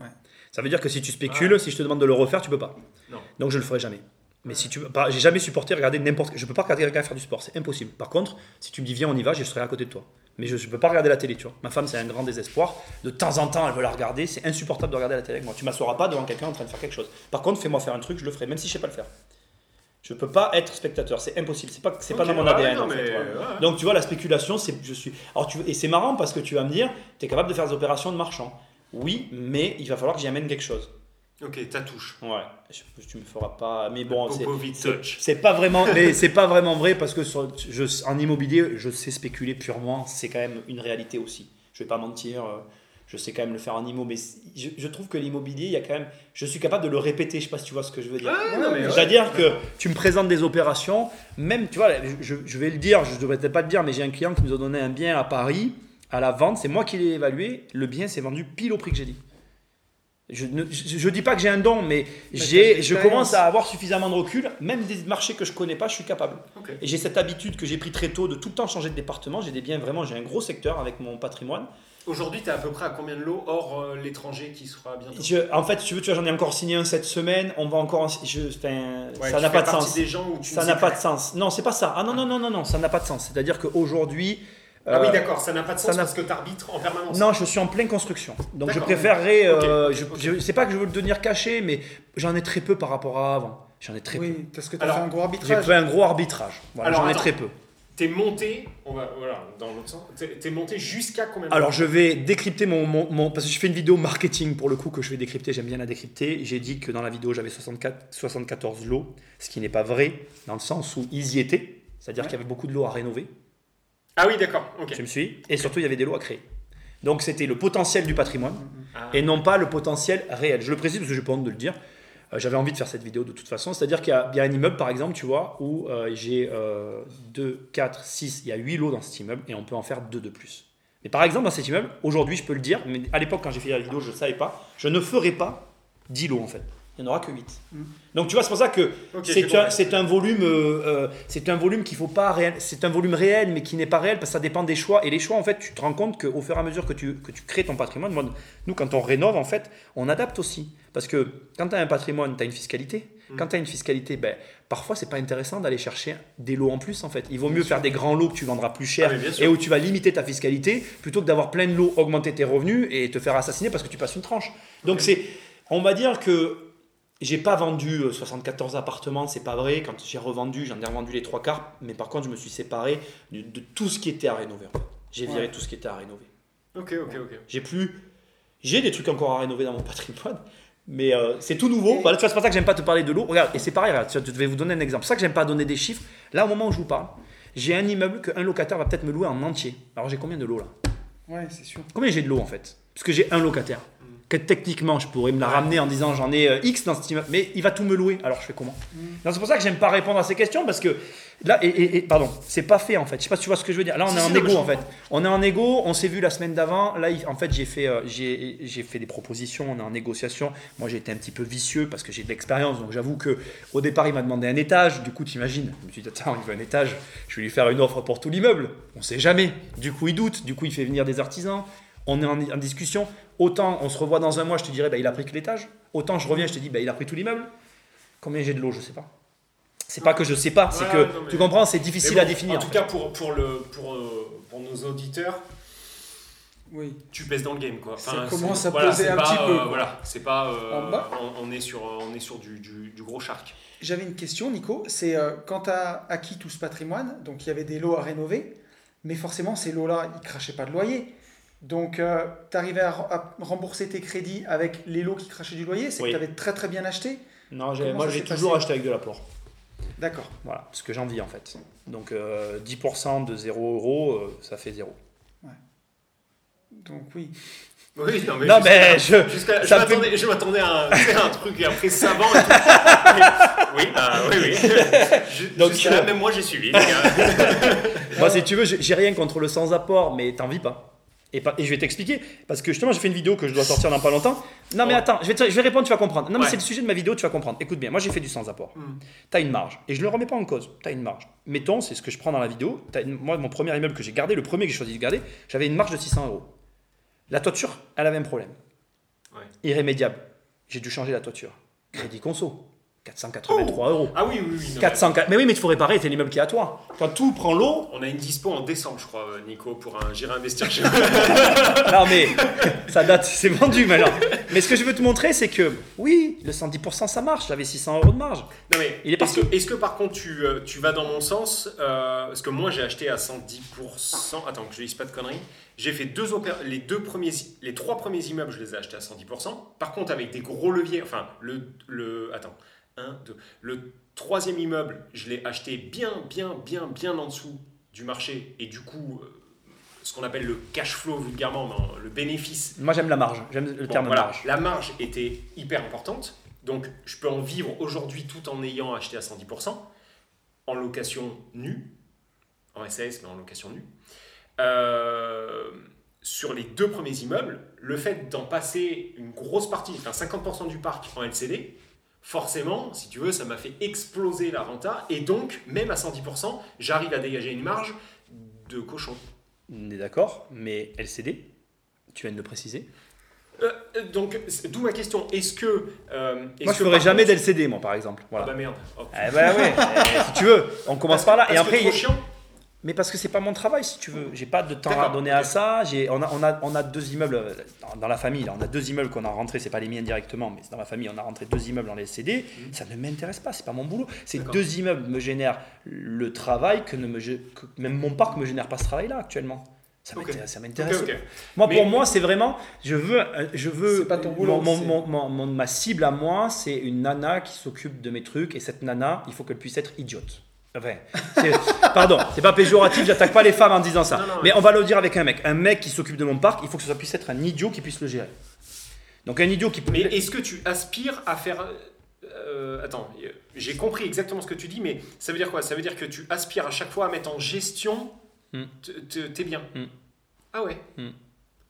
Ouais. Ça veut dire que si tu spécules, si je te demande de le refaire, tu peux pas. Non. Donc je le ferai jamais. Mais si tu veux pas, j'ai jamais supporté regarder n'importe. Je peux pas regarder quelqu'un faire du sport, c'est impossible. Par contre, si tu me dis viens on y va, je serai à côté de toi. Mais je, ne peux pas regarder la télé, tu vois. Ma femme, c'est un grand désespoir. De temps en temps, elle veut la regarder. C'est insupportable de regarder la télé avec moi. Tu m'assoiras pas devant quelqu'un en train de faire quelque chose. Par contre, fais-moi faire un truc, je le ferai, même si je sais pas le faire. Je peux pas être spectateur, c'est impossible. C'est pas, c'est pas dans mon ADN. non, en fait, mais, voilà. ouais, ouais. Donc tu vois, la spéculation, c'est je suis. Alors tu et c'est marrant parce que tu vas me dire, tu es capable de faire des opérations de marchand. Oui, mais il va falloir que j'y amène quelque chose. Ok, ta touche. Ouais. Je- tu me feras pas. Mais bon, c'est- pas vraiment. mais c'est pas vraiment vrai parce que sur- je, en immobilier, je sais spéculer purement. C'est quand même une réalité aussi. Je vais pas mentir. euh, Je sais quand même le faire en immo, mais je, je trouve que l'immobilier, il y a quand même. Je suis capable de le répéter. Je sais pas si tu vois ce que je veux dire. Ouais, ouais. C'est-à-dire que tu me présentes des opérations, même, tu vois, je, je vais le dire, je ne devrais peut-être pas le dire, mais j'ai un client qui nous a donné un bien à Paris, à la vente, c'est moi qui l'ai évalué, le bien s'est vendu pile au prix que j'ai dit. Je ne je, je dis pas que j'ai un don, mais, j'ai, je commence à avoir suffisamment de recul, même des marchés que je connais pas, je suis capable. Et j'ai cette habitude que j'ai pris très tôt de tout le temps changer de département. J'ai des biens vraiment, j'ai un gros secteur avec mon patrimoine. Aujourd'hui, tu es à peu près à combien de lots hors euh, l'étranger qui sera bientôt? Je- en fait, si tu veux, tu vois, j'en ai encore signé un cette semaine. On va encore, en- je, enfin, Ouais, ça n'a pas de sens. des gens où tu Ça ne n'a pas de sens. Non, c'est pas ça. Ah non, non, non, non, non, ça n'a pas de sens. C'est-à-dire qu'aujourd'hui. Ah oui, euh, d'accord, ça n'a pas de sens parce que tu arbitres en permanence. Non, je suis en pleine construction. Donc je préférerais. Euh, je, je- c'est pas que je veux le devenir caché, mais j'en ai très peu par rapport à avant. J'en ai très peu. Oui, parce que tu as Alors, fait un gros J'ai arbitrage. fait un gros arbitrage. Voilà, Alors, j'en ai très peu. t'es monté, on va, voilà, dans l'autre sens, t'es t'es monté jusqu'à combien de Alors je vais décrypter mon, mon, mon- Parce que je fais une vidéo marketing pour le coup que je vais décrypter, j'aime bien la décrypter. J'ai dit que dans la vidéo j'avais 64, 74 lots, ce qui n'est pas vrai dans le sens où ils y étaient. C'est-à-dire Ouais. qu'il y avait beaucoup de lots à rénover. Ah oui, d'accord, ok. Tu me suis Et surtout il y avait des lots à créer. Donc c'était le potentiel du patrimoine Ah. et non pas le potentiel réel. Je le précise parce que j'ai pas honte de le dire. Euh, J'avais envie de faire cette vidéo de toute façon. C'est-à-dire qu'il y, y a un immeuble, par exemple, tu vois, où euh, j'ai 2, 4, 6, il y a 8 lots dans cet immeuble et on peut en faire 2 de plus. Mais par exemple, dans cet immeuble, aujourd'hui, je peux le dire, mais à l'époque, quand j'ai fait la vidéo, je ne savais pas, je ne ferai pas 10 lots en fait. Il n'y en aura que 8. Mm. Donc tu vois, c'est pour ça que c'est un, c'est un volume, euh, euh, c'est un volume qu'il faut pas réel, c'est un volume réel, mais qui n'est pas réel parce que ça dépend des choix. Et les choix, en fait, tu te rends compte qu'au fur et à mesure que tu, que tu crées ton patrimoine, moi, nous, quand on rénove, en fait, on adapte aussi. Parce que quand tu as un patrimoine, tu as une fiscalité. Mm. Quand tu as une fiscalité, ben, parfois, c'est pas intéressant d'aller chercher des lots en plus, en fait. Il vaut Bien mieux sûr. faire des grands lots que tu vendras plus cher Ah, et où tu vas limiter ta fiscalité plutôt que d'avoir plein de lots, augmenter tes revenus et te faire assassiner parce que tu passes une tranche. Donc, c'est, on va dire que j'ai pas vendu euh, 74 appartements, c'est pas vrai. Quand j'ai revendu, j'en ai revendu les trois quarts. Mais par contre, je me suis séparé de, de tout ce qui était à rénover. J'ai viré Ouais. tout ce qui était à rénover. Ok, ok, ok. J'ai plus. J'ai des trucs encore à rénover dans mon <laughs> patrimoine. Mais euh, c'est tout nouveau. Voilà, c'est pour ça que j'aime pas te parler de l'eau. Regarde, et c'est pareil, regarde, je vais vous donner un exemple. C'est pour ça que j'aime pas donner des chiffres. Là, au moment où je vous parle, j'ai un immeuble qu'un locataire va peut-être me louer en entier. Alors j'ai combien de lots là? Ouais, c'est sûr. Combien j'ai de l'eau en fait? Parce que j'ai un locataire. Que techniquement, je pourrais me la ramener en disant j'en ai euh, X dans cet immeuble, mais il va tout me louer. Alors je fais comment Mm. C'est pour ça que j'aime pas répondre à ces questions parce que là, et, et- et- pardon, c'est pas fait en fait. Je sais pas si tu vois ce que je veux dire. Là, on est si, en égo en fait. On est en égo. On s'est vu la semaine d'avant. Là, en fait, j'ai fait, euh, j'ai j'ai fait des propositions. On est en négociation. Moi, j'ai été un petit peu vicieux parce que j'ai de l'expérience. Donc j'avoue que au départ, il m'a demandé un étage. Du coup, tu imagines Je me suis dit attends, il veut un étage. Je vais lui faire une offre pour tout l'immeuble. On sait jamais. Du coup, il doute. Du coup, il fait venir des artisans. On est en, en discussion. Autant on se revoit dans un mois, je te dirais, bah, il a pris que l'étage. Autant je reviens, je te dis, bah, il a pris tout l'immeuble. Combien j'ai de l'eau, je sais pas. C'est pas que je sais pas, c'est Ouais, que non, mais- tu comprends, c'est difficile bon, à définir. En tout cas, pour, pour, le, pour, euh, pour nos auditeurs, Oui. tu pèses dans le game quoi. Ça commence à voilà, peser un pas, petit peu, euh, voilà, c'est pas. euh, En bas on, on est sur, on est sur du, du, du gros shark. J'avais une question, Nico. C'est euh, quand tu as acquis tout ce patrimoine, donc il y avait des lots à rénover, mais forcément, ces lots-là, ils crachaient pas de loyer. Donc, tu arrivais à, re- à rembourser tes crédits avec les lots qui crachaient du loyer. C'est Oui. que tu avais très très bien acheté? Non, moi j'ai toujours acheté avec de l'apport. D'accord. Voilà, ce que j'en vis en fait. Donc euh, 10% de 0 euros, euh, ça fait 0. Donc, oui. Oui, non mais. Non, mais je. je m'attendais je m'attendais à, un- truc après savant. et tout. Mais- <laughs> oui, bah, oui, oui. <laughs> Je- Donc, jusqu'à là, euh, même moi j'ai suivi. <laughs> Moi, si tu veux, j'ai j'ai rien contre le sans-apport, mais t'en vis pas. Et, je vais t'expliquer, parce que justement, j'ai fait une vidéo que je dois sortir dans pas longtemps. Non, mais attends, je vais, te- je vais répondre, tu vas comprendre. Non, mais Ouais. c'est le sujet de ma vidéo, tu vas comprendre. Écoute bien, moi j'ai fait du sans-apport. Hmm. T'as une marge, et je le remets pas en cause. T'as une marge. Mettons, c'est ce que je prends dans la vidéo. Une- moi, mon premier immeuble que j'ai gardé, le premier que j'ai choisi de garder, j'avais une marge de 600 euros. La toiture, elle avait un problème. Ouais. Irrémédiable. J'ai dû changer la toiture. Crédit conso, 483 euros. Ah oui, oui, oui. non, 400, mais oui, mais il faut réparer, c'est l'immeuble qui est à toi. Quand tout prend l'eau, On a une dispo en décembre, je crois, Nico, pour un J'irai investir chez vous. <laughs> Non mais ça date, c'est vendu maintenant. Mais ce que je veux te montrer, c'est que oui, le 110% ça marche. J'avais 600 euros de marge. Non mais Il est est-ce que, parti. est-ce que par contre tu, euh, tu vas dans mon sens euh, Parce que moi j'ai acheté à 110%. Attends que je dise pas de conneries. J'ai fait deux opér- les deux premiers, les trois premiers immeubles, je les ai achetés à 110%. Par contre avec des gros leviers. Enfin le, le attends, un, deux. Le troisième immeuble, je l'ai acheté bien, bien, bien, bien en dessous du marché et du coup euh, ce qu'on appelle le cash flow vulgairement, non, le bénéfice Moi j'aime la marge, j'aime le Bon, terme voilà, marge. La marge était hyper importante. Donc, je peux en vivre aujourd'hui tout en ayant acheté à 110%, en location nue, en SAS, mais en location nue. Euh, sur les deux premiers immeubles, le fait d'en passer une grosse partie, enfin 50% du parc en LCD, forcément, si tu veux, ça m'a fait exploser la renta. Et donc, même à 110%, j'arrive à dégager une marge de cochon. On est d'accord, mais LCD, tu viens de le préciser? Euh, euh, donc, d'où ma question. Est-ce que. euh, est-ce Moi je par jamais contre- d'LCD moi par exemple. Ah bah merde. Oh. Eh bah ouais, eh, si tu veux, on commence par là et après. trop chiant Mais parce que c'est pas mon travail, si tu veux. J'ai pas de temps à donner à ça. J'ai, on, a, on, a, on a deux immeubles euh, dans, dans la famille. Là. On a deux immeubles qu'on a rentrés. C'est pas les miens directement, mais c'est dans la famille. On a rentré deux immeubles dans les CD. Ça ne m'intéresse pas. C'est pas mon boulot. Ces. D'accord. deux immeubles me génèrent le travail que, ne me, que même mon parc me génère pas ce travail-là actuellement. Ça m'intéresse. ça Ok, m'intéresse. ok. Moi, Mais- pour moi, c'est vraiment, je veux, euh, je veux. C'est pas ton boulot, mon- mon- c'est- mon- mon- mon- ma cible à moi, c'est une nana qui s'occupe de mes trucs, et cette nana, il faut qu'elle puisse être idiote. Enfin, pardon, c'est pas péjoratif, j'attaque pas les femmes en disant ça. Non, non, mais on va le dire avec un mec. Un mec qui s'occupe de mon parc, il faut que ça puisse être un idiot qui puisse le gérer. Donc un idiot qui peut. Mais est-ce que tu aspires à faire. euh, attends, j'ai compris exactement ce que tu dis, mais ça veut dire quoi? Ça veut dire que tu aspires à chaque fois à mettre en gestion Hmm. te- te- tes biens. Hmm. Ah ouais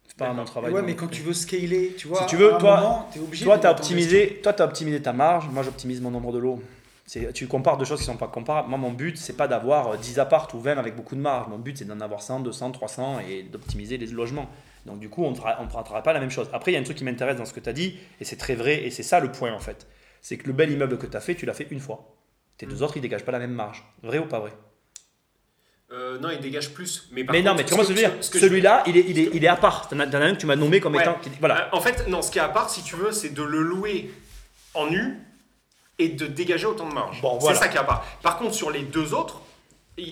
c'est pas mon travail. ouais, mais quand tu veux scaler, tu vois, Si tu veux, toi- moment, obligé Toi, as gestion. optimisé, toi, t'as optimisé ta marge. Moi, j'optimise mon nombre de lots. Tu compares deux choses qui sont pas comparables. Moi, mon but, c'est pas d'avoir euh, 10 apparts ou 20 avec beaucoup de marge. Mon but, c'est d'en avoir 100, 200, 300 et d'optimiser les logements. Donc, du coup, on ne fera, pas la même chose. Après, il y a un truc qui m'intéresse dans ce que tu as dit, et c'est très vrai, et c'est ça le point en fait. C'est que le bel immeuble que tu as fait, tu l'as fait une fois. Tes deux Mm. autres, ils dégagent pas la même marge. Vrai ou pas vrai? Euh, Non, il dégage plus. Mais, par Mais non, contre, mais tu vois ce que je veux dire Celui-là, il est, il, est, il est à part. T'en as, un que tu m'as nommé comme Ouais. étant. Voilà. Euh, En fait, non, ce qui est à part, si tu veux, c'est de le louer en nu et de dégager autant de marge. Bon, c'est ça qui à part. Par contre, sur les deux autres,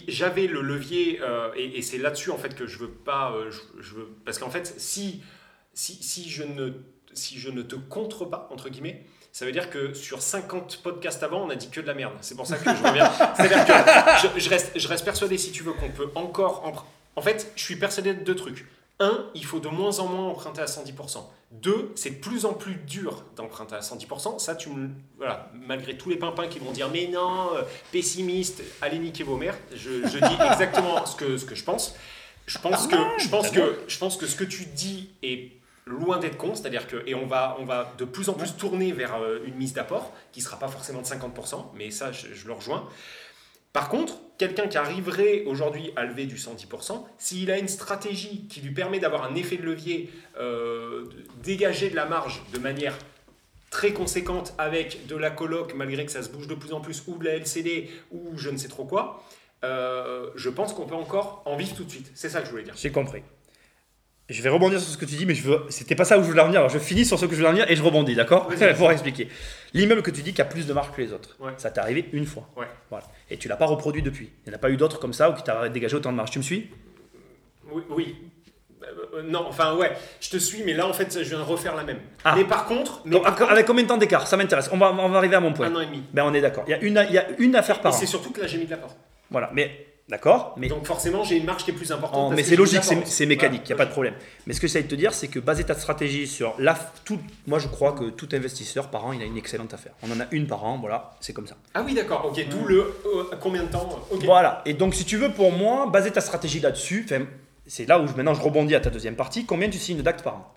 j'avais le levier, euh, et, et c'est là-dessus en fait que je veux pas. euh, je, je veux, parce qu'en fait, si, si, si, je ne, si je ne te contre pas, entre guillemets, ça veut dire que sur 50 podcasts avant, on a dit que de la merde. C'est pour ça que je reviens. <laughs> C'est-à-dire que je, je reste, je reste persuadé, si tu veux, qu'on peut encore. empre- En fait, je suis persuadé de deux trucs. Un, il faut de moins en moins emprunter à 110%. Deux, c'est de plus en plus dur d'emprunter à 110%. Ça, tu me. Voilà, malgré tous les pimpins qui vont dire mais non, euh, pessimiste, allez niquer vos mères. Je, je dis <laughs> exactement ce que, ce que je pense. Je pense, que, je, pense que, je pense que ce que tu dis est loin d'être con, c'est-à-dire que et on va on va de plus en plus tourner vers euh, une mise d'apport qui sera pas forcément de 50%, mais ça je, je le rejoins. Par contre, quelqu'un qui arriverait aujourd'hui à lever du 110%, s'il a une stratégie qui lui permet d'avoir un effet de levier, euh, dégager de la marge de manière très conséquente avec de la coloc, malgré que ça se bouge de plus en plus, ou de la LCD, ou je ne sais trop quoi, euh, je pense qu'on peut encore en vivre tout de suite. C'est ça que je voulais dire. J'ai compris. Je vais rebondir sur ce que tu dis, mais je veux... c'était pas ça où je voulais en venir. Alors je finis sur ce que je voulais en venir et je rebondis, d'accord. <laughs> Pour expliquer. L'immeuble que tu dis qui a plus de marque que les autres, Ouais. ça t'est arrivé une fois. Ouais. Voilà. Et tu l'as pas reproduit depuis. Il n'y en a pas eu d'autres comme ça ou qui t'a dégagé autant de marge. Tu me suis? Oui. oui. Euh, euh, non, enfin ouais, je te suis, mais là en fait je viens de refaire la même. Ah. Mais par contre, mais Donc, par avec- contre, combien de temps d'écart? Ça m'intéresse. On va, on va arriver à mon point. un an et demi. Ben on est d'accord. Il y a une, il y a une affaire Et par an. c'est surtout que là j'ai mis de la porte. Voilà. Mais d'accord. Mais Donc forcément j'ai une marge qui est plus importante. En- mais c'est logique, c'est mécanique, il n'y a pas de problème. Mais ce que j'essaie de te dire, c'est que baser ta stratégie sur la, tout, moi je crois que tout investisseur par an, il a une excellente affaire. On en a une par an, voilà, c'est comme ça. Ah oui d'accord, ok, d'où le euh, combien de temps Ok. Voilà, et donc si tu veux, pour moi, baser ta stratégie là-dessus, c'est là où je- maintenant je rebondis à ta deuxième partie, combien tu signes d'actes par an?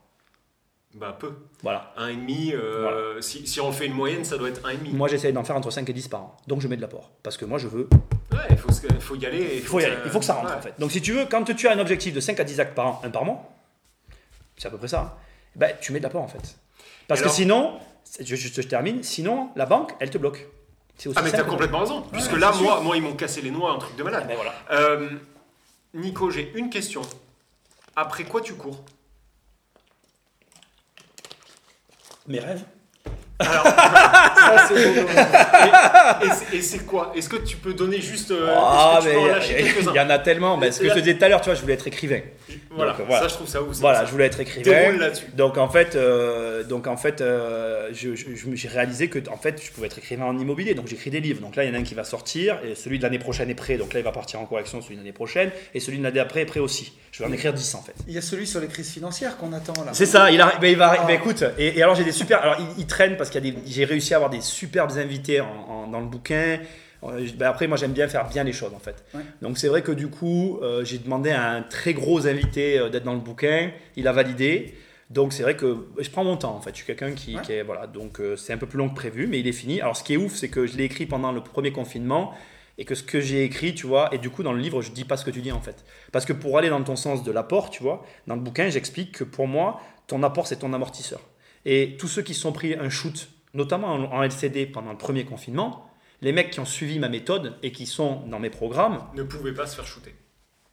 Bah peu. Voilà. Un et demi, euh, si, si on fait une moyenne, ça doit être un et demi. Moi j'essaie d'en faire entre 5 et 10 par an. Donc je mets de l'apport. Parce que moi je veux. Ouais, il faut, faut y aller. Il faut y aller, il faut que ça rentre ouais. en fait. Donc si tu veux, quand tu as un objectif de 5 à 10 actes par an, un par mois, c'est à peu près ça, hein, ben, tu mets de l'apport en fait. Parce que sinon, je, je- je termine, sinon la banque, elle te bloque. Aussi Ah mais t'as complètement raison, puisque Ouais, là moi, moi ils m'ont cassé les noix, un truc de malade. Ben voilà. Euh, Nico, j'ai une question. Après quoi tu cours? Mes rêves Alors, <laughs> Ça, c'est beau. et c'est- et c'est quoi? Est-ce que tu peux donner juste. euh, Ah, est-ce que tu peux en mais il y en a tellement. Ben, ce que je te disais tout à l'heure, tu vois, je voulais être écrivain. Voilà, Donc, voilà. ça je trouve ça ouf. Voilà, ça. je voulais être écrivain. Donc en fait, euh, donc en fait, euh, je- je- je- j'ai réalisé que en fait, je pouvais être écrivain en immobilier. Donc j'écris des livres. Donc là, il y en a un qui va sortir et celui de l'année prochaine est prêt. Donc là, il va partir en correction celui de l'année prochaine et celui de l'année après est prêt aussi. Je vais en écrire 10 en fait. Il y a celui sur les crises financières qu'on attend là. C'est ça, il, va. Ah. ben, écoute, et, et alors j'ai des super. Alors il, il traîne parce a des. J'ai réussi à avoir des superbes invités en- en- dans le bouquin. Euh, ben, après, moi j'aime bien faire bien les choses en fait. Ouais. Donc c'est vrai que du coup, euh, j'ai demandé à un très gros invité euh, d'être dans le bouquin. Il a validé. Donc c'est vrai que je prends mon temps en fait. Je suis quelqu'un qui, Ouais. qui est voilà. Donc euh, c'est un peu plus long que prévu, mais il est fini. Alors ce qui est ouf, c'est que je l'ai écrit pendant le premier confinement et que ce que j'ai écrit, tu vois, et du coup dans le livre, je dis pas ce que tu dis en fait. Parce que pour aller dans ton sens de l'apport, tu vois, dans le bouquin, j'explique que pour moi, ton apport c'est ton amortisseur. Et tous ceux qui se sont pris un shoot, notamment en, LCD pendant le premier confinement, les mecs qui ont suivi ma méthode et qui sont dans mes programmes, Ne pouvez pas se faire shooter.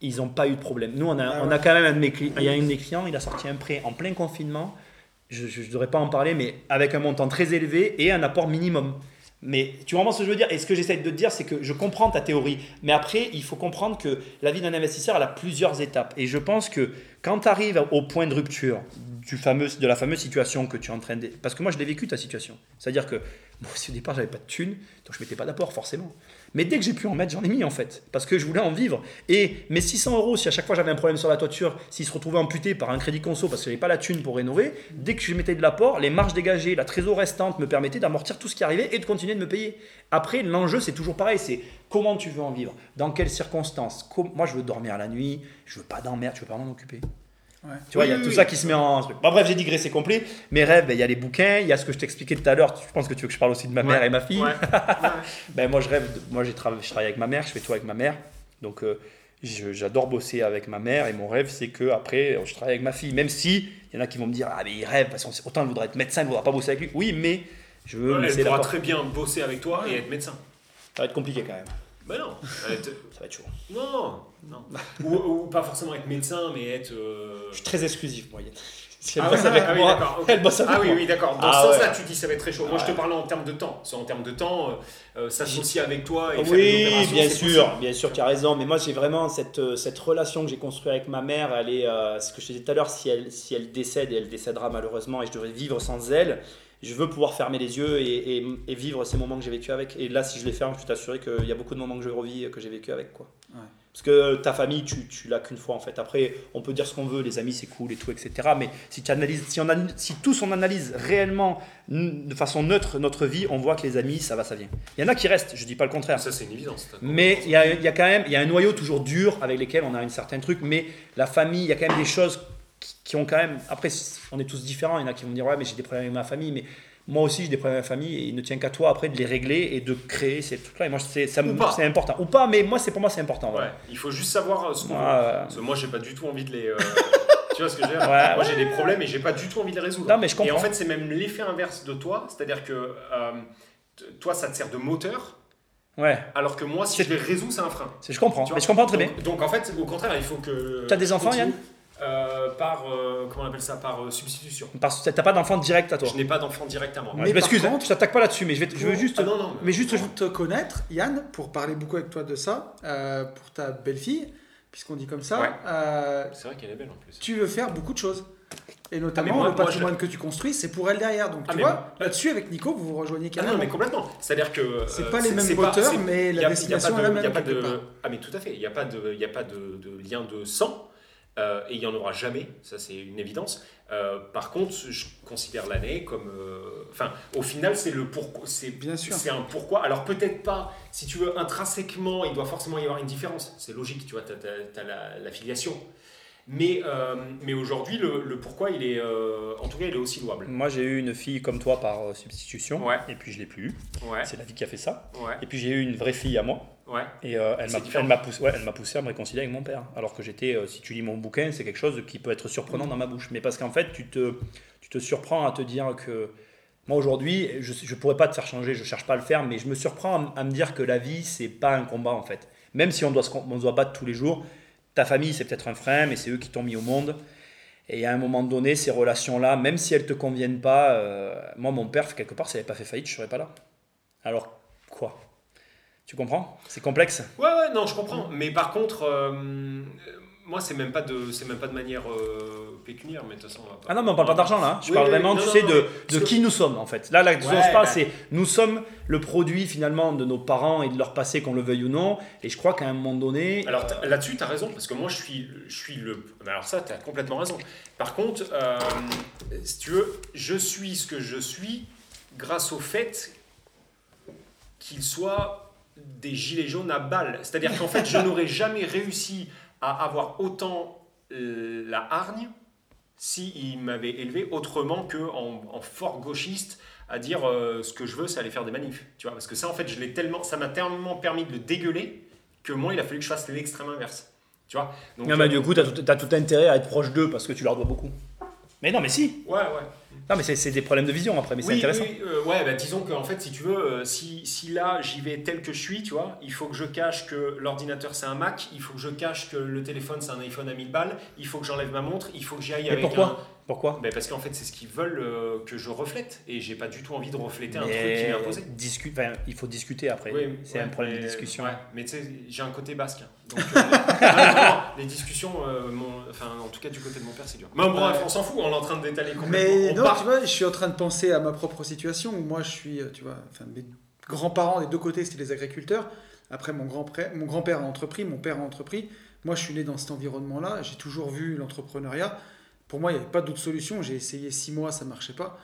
ils n'ont pas eu de problème. Nous, on a, Ah on a quand même un de mes clients, il y a un de mes clients, il a sorti un prêt en plein confinement, je ne devrais pas en parler, mais avec un montant très élevé et un apport minimum. Mais tu comprends ce que je veux dire Et ce que j'essaie de te dire, c'est que je comprends ta théorie. Mais après, il faut comprendre que la vie d'un investisseur, elle a plusieurs étapes. Et je pense que quand tu arrives au point de rupture du de la fameuse situation que tu es en train de... Parce que moi, je l'ai vécu, ta situation. C'est-à-dire que, moi aussi, au départ, j'avais pas de thunes, donc je mettais pas d'apport, forcément. Mais dès que j'ai pu en mettre, j'en ai mis, en fait. Parce que je voulais en vivre. Et mes 600 euros, si à chaque fois j'avais un problème sur la toiture, s'ils se retrouvaient amputés par un crédit conso parce que j'avais pas la thune pour rénover, dès que je mettais de l'apport, les marges dégagées, la trésor restante me permettaient d'amortir tout ce qui arrivait et de continuer de me payer. Après, l'enjeu, c'est toujours pareil. C'est comment tu veux en vivre? Dans quelles circonstances? Moi, je veux dormir la nuit, je veux pas d'emmerde, je veux pas m'en occuper. Ouais. Tu vois, il y a Oui, tout oui, ça qui se met en truc. Bon, bref, j'ai digressé complet. Mes rêves, ben, il y a les bouquins, il y a ce que je t'expliquais tout à l'heure. Je pense que tu veux que je parle aussi de ma mère et ma fille. <laughs> Ouais. Ben, moi, je rêve. de- Moi, j'ai je travaille avec ma mère, je fais tout avec ma mère. Donc, euh, j'adore bosser avec ma mère et mon rêve, c'est que après, je travaille avec ma fille. Même si il y en a qui vont me dire, ah, mais il rêve, parce qu'on autant il voudrait être médecin, il ne voudra pas bosser avec lui. Oui, mais je veux me Elle pourra très bien bosser avec toi et être médecin. Ça va être compliqué quand même. Ben non. <laughs> Être- Ça va être chaud. Non, non. <laughs> ou, ou pas forcément être médecin, mais être. euh, Je suis très exclusif, moi. Si elle Ah, bosse ouais, avec ah oui, moi, d'accord, ok. elle bosse avec Ah oui, moi. oui, d'accord. Dans Ah ce sens-là, ouais. tu dis ça va être très chaud. Moi, je te parlais en termes de temps. C'est en termes de temps, euh, euh, s'associer avec toi et faire une Oui, opération, bien sûr, possible. bien sûr, tu as raison. Mais moi, j'ai vraiment cette, euh, cette relation que j'ai construite avec ma mère. Elle est, euh, ce que je te disais tout à l'heure, si elle, si elle décède, et elle décédera malheureusement, et je devrais vivre sans elle, je veux pouvoir fermer les yeux et, et- et vivre ces moments que j'ai vécu avec. Et là, si je les ferme, je peux t'assurer qu'il y a beaucoup de moments que je revis, que j'ai vécu avec. Quoi. Ouais. Parce que ta famille, tu, tu l'as qu'une fois en fait. Après, on peut dire ce qu'on veut, les amis c'est cool et tout, etc. Mais si, tu analyses, si, on analyse- si tous on analyse réellement de façon neutre notre vie, on voit que les amis, ça va, ça vient. Il y en a qui restent, je dis pas le contraire. Ça, c'est une évidence. Mais il y a, il y a quand même il y a un noyau toujours dur avec lesquels on a un certain truc. Mais la famille, il y a quand même des choses qui, qui ont quand même. Après, on est tous différents. Il y en a qui vont dire Ouais, mais j'ai des problèmes avec ma famille. Mais moi aussi, j'ai des problèmes avec ma famille. Et il ne tient qu'à toi après de les régler et de créer ces trucs-là. Et moi, c'est ça me- Ou pas. c'est important. Ou pas, mais moi, c'est pour moi, c'est important. voilà. Ouais, il faut juste savoir euh, ce qu'on veut. euh, Parce que moi, j'ai pas du tout envie de les. euh, <laughs> tu vois ce que je veux dire? Ouais, Moi, j'ai des problèmes et j'ai pas du tout envie de les résoudre. Non, mais je Et en comprends. fait, c'est même l'effet inverse de toi. C'est-à-dire que euh, toi, ça te sert de moteur, ouais, alors que moi, si je les résous, c'est un frein. je comprends. Mais je comprends très bien. Donc, donc, en fait, au contraire, il faut que. T'as des enfants, Yann? Euh, Par. euh, comment on appelle ça Par euh, substitution. Parce que t'as pas d'enfant direct à toi. Je n'ai pas d'enfant direct à moi. Mais je m'excuse, par hein, contre- je t'attaque pas là-dessus, mais je, vais je veux juste. Ah non, non. mais juste, te connaître, Yann, pour parler beaucoup avec toi de ça, euh, pour ta belle-fille, puisqu'on dit comme ça, Ouais. euh, C'est vrai qu'elle est belle en plus. tu veux faire beaucoup de choses. Et Ah, notamment, moi- le moi, patrimoine que tu construis, c'est pour elle derrière. Donc, Ah, tu vois, là-dessus, avec Nico, vous vous rejoignez Ah carrément. non, mais complètement. C'est-à-dire que. C'est euh, pas les mêmes moteurs, mais la a- y a destination pas est la de- même. Ah, mais tout à fait. Il n'y a pas de, il y a pas de, de lien de sang. Euh, et il n'y en aura jamais, ça c'est une évidence. Euh, par contre, je considère l'année comme. euh, Enfin, au final, c'est le pourquoi. C'est Bien sûr. C'est un pourquoi. Alors peut-être pas, si tu veux, intrinsèquement, il doit forcément y avoir une différence. C'est logique, tu vois, tu as, la, la filiation. Mais, euh, mais aujourd'hui, le, le pourquoi, il est. euh, en tout cas, il est aussi louable. Moi, j'ai eu une fille comme toi par euh, substitution, Ouais. et puis je l'ai plus eu. Ouais, C'est la vie qui a fait ça. ouais, Et puis j'ai eu une vraie fille à moi, et elle m'a différent. elle m'a poussé, elle m'a poussé à me réconcilier avec mon père. Alors que j'étais, si tu lis mon bouquin, c'est quelque chose qui peut être surprenant dans ma bouche. Mais parce qu'en fait, tu te, tu te surprends à te dire que. Moi aujourd'hui, je ne pourrais pas te faire changer, je cherche pas à le faire, mais je me surprends à, à me dire que la vie, c'est pas un combat en fait. Même si on doit se, on doit battre tous les jours, ta famille, c'est peut-être un frein, mais c'est eux qui t'ont mis au monde. Et à un moment donné, ces relations-là, même si elles te conviennent pas, euh, moi, mon père, quelque part, s'il n'avait pas fait faillite, je serais pas là. Alors, quoi? Tu comprends? C'est complexe? Ouais, ouais, non, je comprends. Mais par contre, euh, moi, c'est même pas de, c'est même pas de manière euh, pécuniaire, mais de toute façon. on va pas- Ah non, mais on parle pas d'argent là. hein. Je Oui, parle oui, vraiment, non, tu non, sais, non, de, de que- qui nous sommes en fait. Là, là, ce Ouais, je parle, bah. c'est nous sommes le produit finalement de nos parents et de leur passé, qu'on le veuille ou non. Et je crois qu'à un moment donné. Alors là-dessus, tu as raison, parce que moi, je suis, je suis le. mais Alors ça, tu as complètement raison. Par contre, euh, si tu veux, je suis ce que je suis grâce au fait qu'il soit des gilets jaunes à balles. C'est-à-dire qu'en fait, je n'aurais jamais réussi à avoir autant euh, la hargne s'il m'avait élevé autrement qu'en en fort gauchiste à dire euh, ce que je veux, c'est aller faire des manifs. Tu vois, parce que ça, en fait, je l'ai tellement, ça m'a tellement permis de le dégueuler que moi, il a fallu que je fasse l'extrême inverse. Tu vois Donc, Ah bah, euh, du coup, tu as, tout as tout intérêt à être proche d'eux parce que tu leur dois beaucoup. Mais non, mais si. Ouais, ouais. Non, mais c'est- des problèmes de vision après, mais c'est intéressant. oui, euh, ouais, bah, disons qu'en fait, si tu veux, euh, si, si là j'y vais tel que je suis, tu vois, il faut que je cache que l'ordinateur c'est un Mac, il faut que je cache que le téléphone c'est un iPhone à 1000 balles, il faut que j'enlève ma montre, il faut que j'y aille Mais avec pourquoi un. Pourquoi Ben, parce qu'en fait, c'est ce qu'ils veulent euh, que je reflète, et j'ai pas du tout envie de refléter un truc qui m'est imposé. discu- enfin, il faut discuter après. Oui, c'est ouais, un problème de mais- discussion. ouais, mais tu sais, j'ai un côté basque. hein. Donc, euh, <laughs> les discussions, euh, mon- enfin, en tout cas du côté de mon père, c'est dur. Mais bon, bref, on s'en fout, on est en train d'étaler complètement. Mais on non, part. tu vois, je suis en train de penser à ma propre situation où moi je suis, tu vois, enfin, mes grands-parents des deux côtés c'était des agriculteurs. Après, mon grand-père mon grand-père a entrepris, mon père a entrepris. Moi, je suis né dans cet environnement-là. J'ai toujours vu l'entrepreneuriat. Pour moi, il n'y avait pas d'autre solution. J'ai essayé six mois, ça ne marchait pas.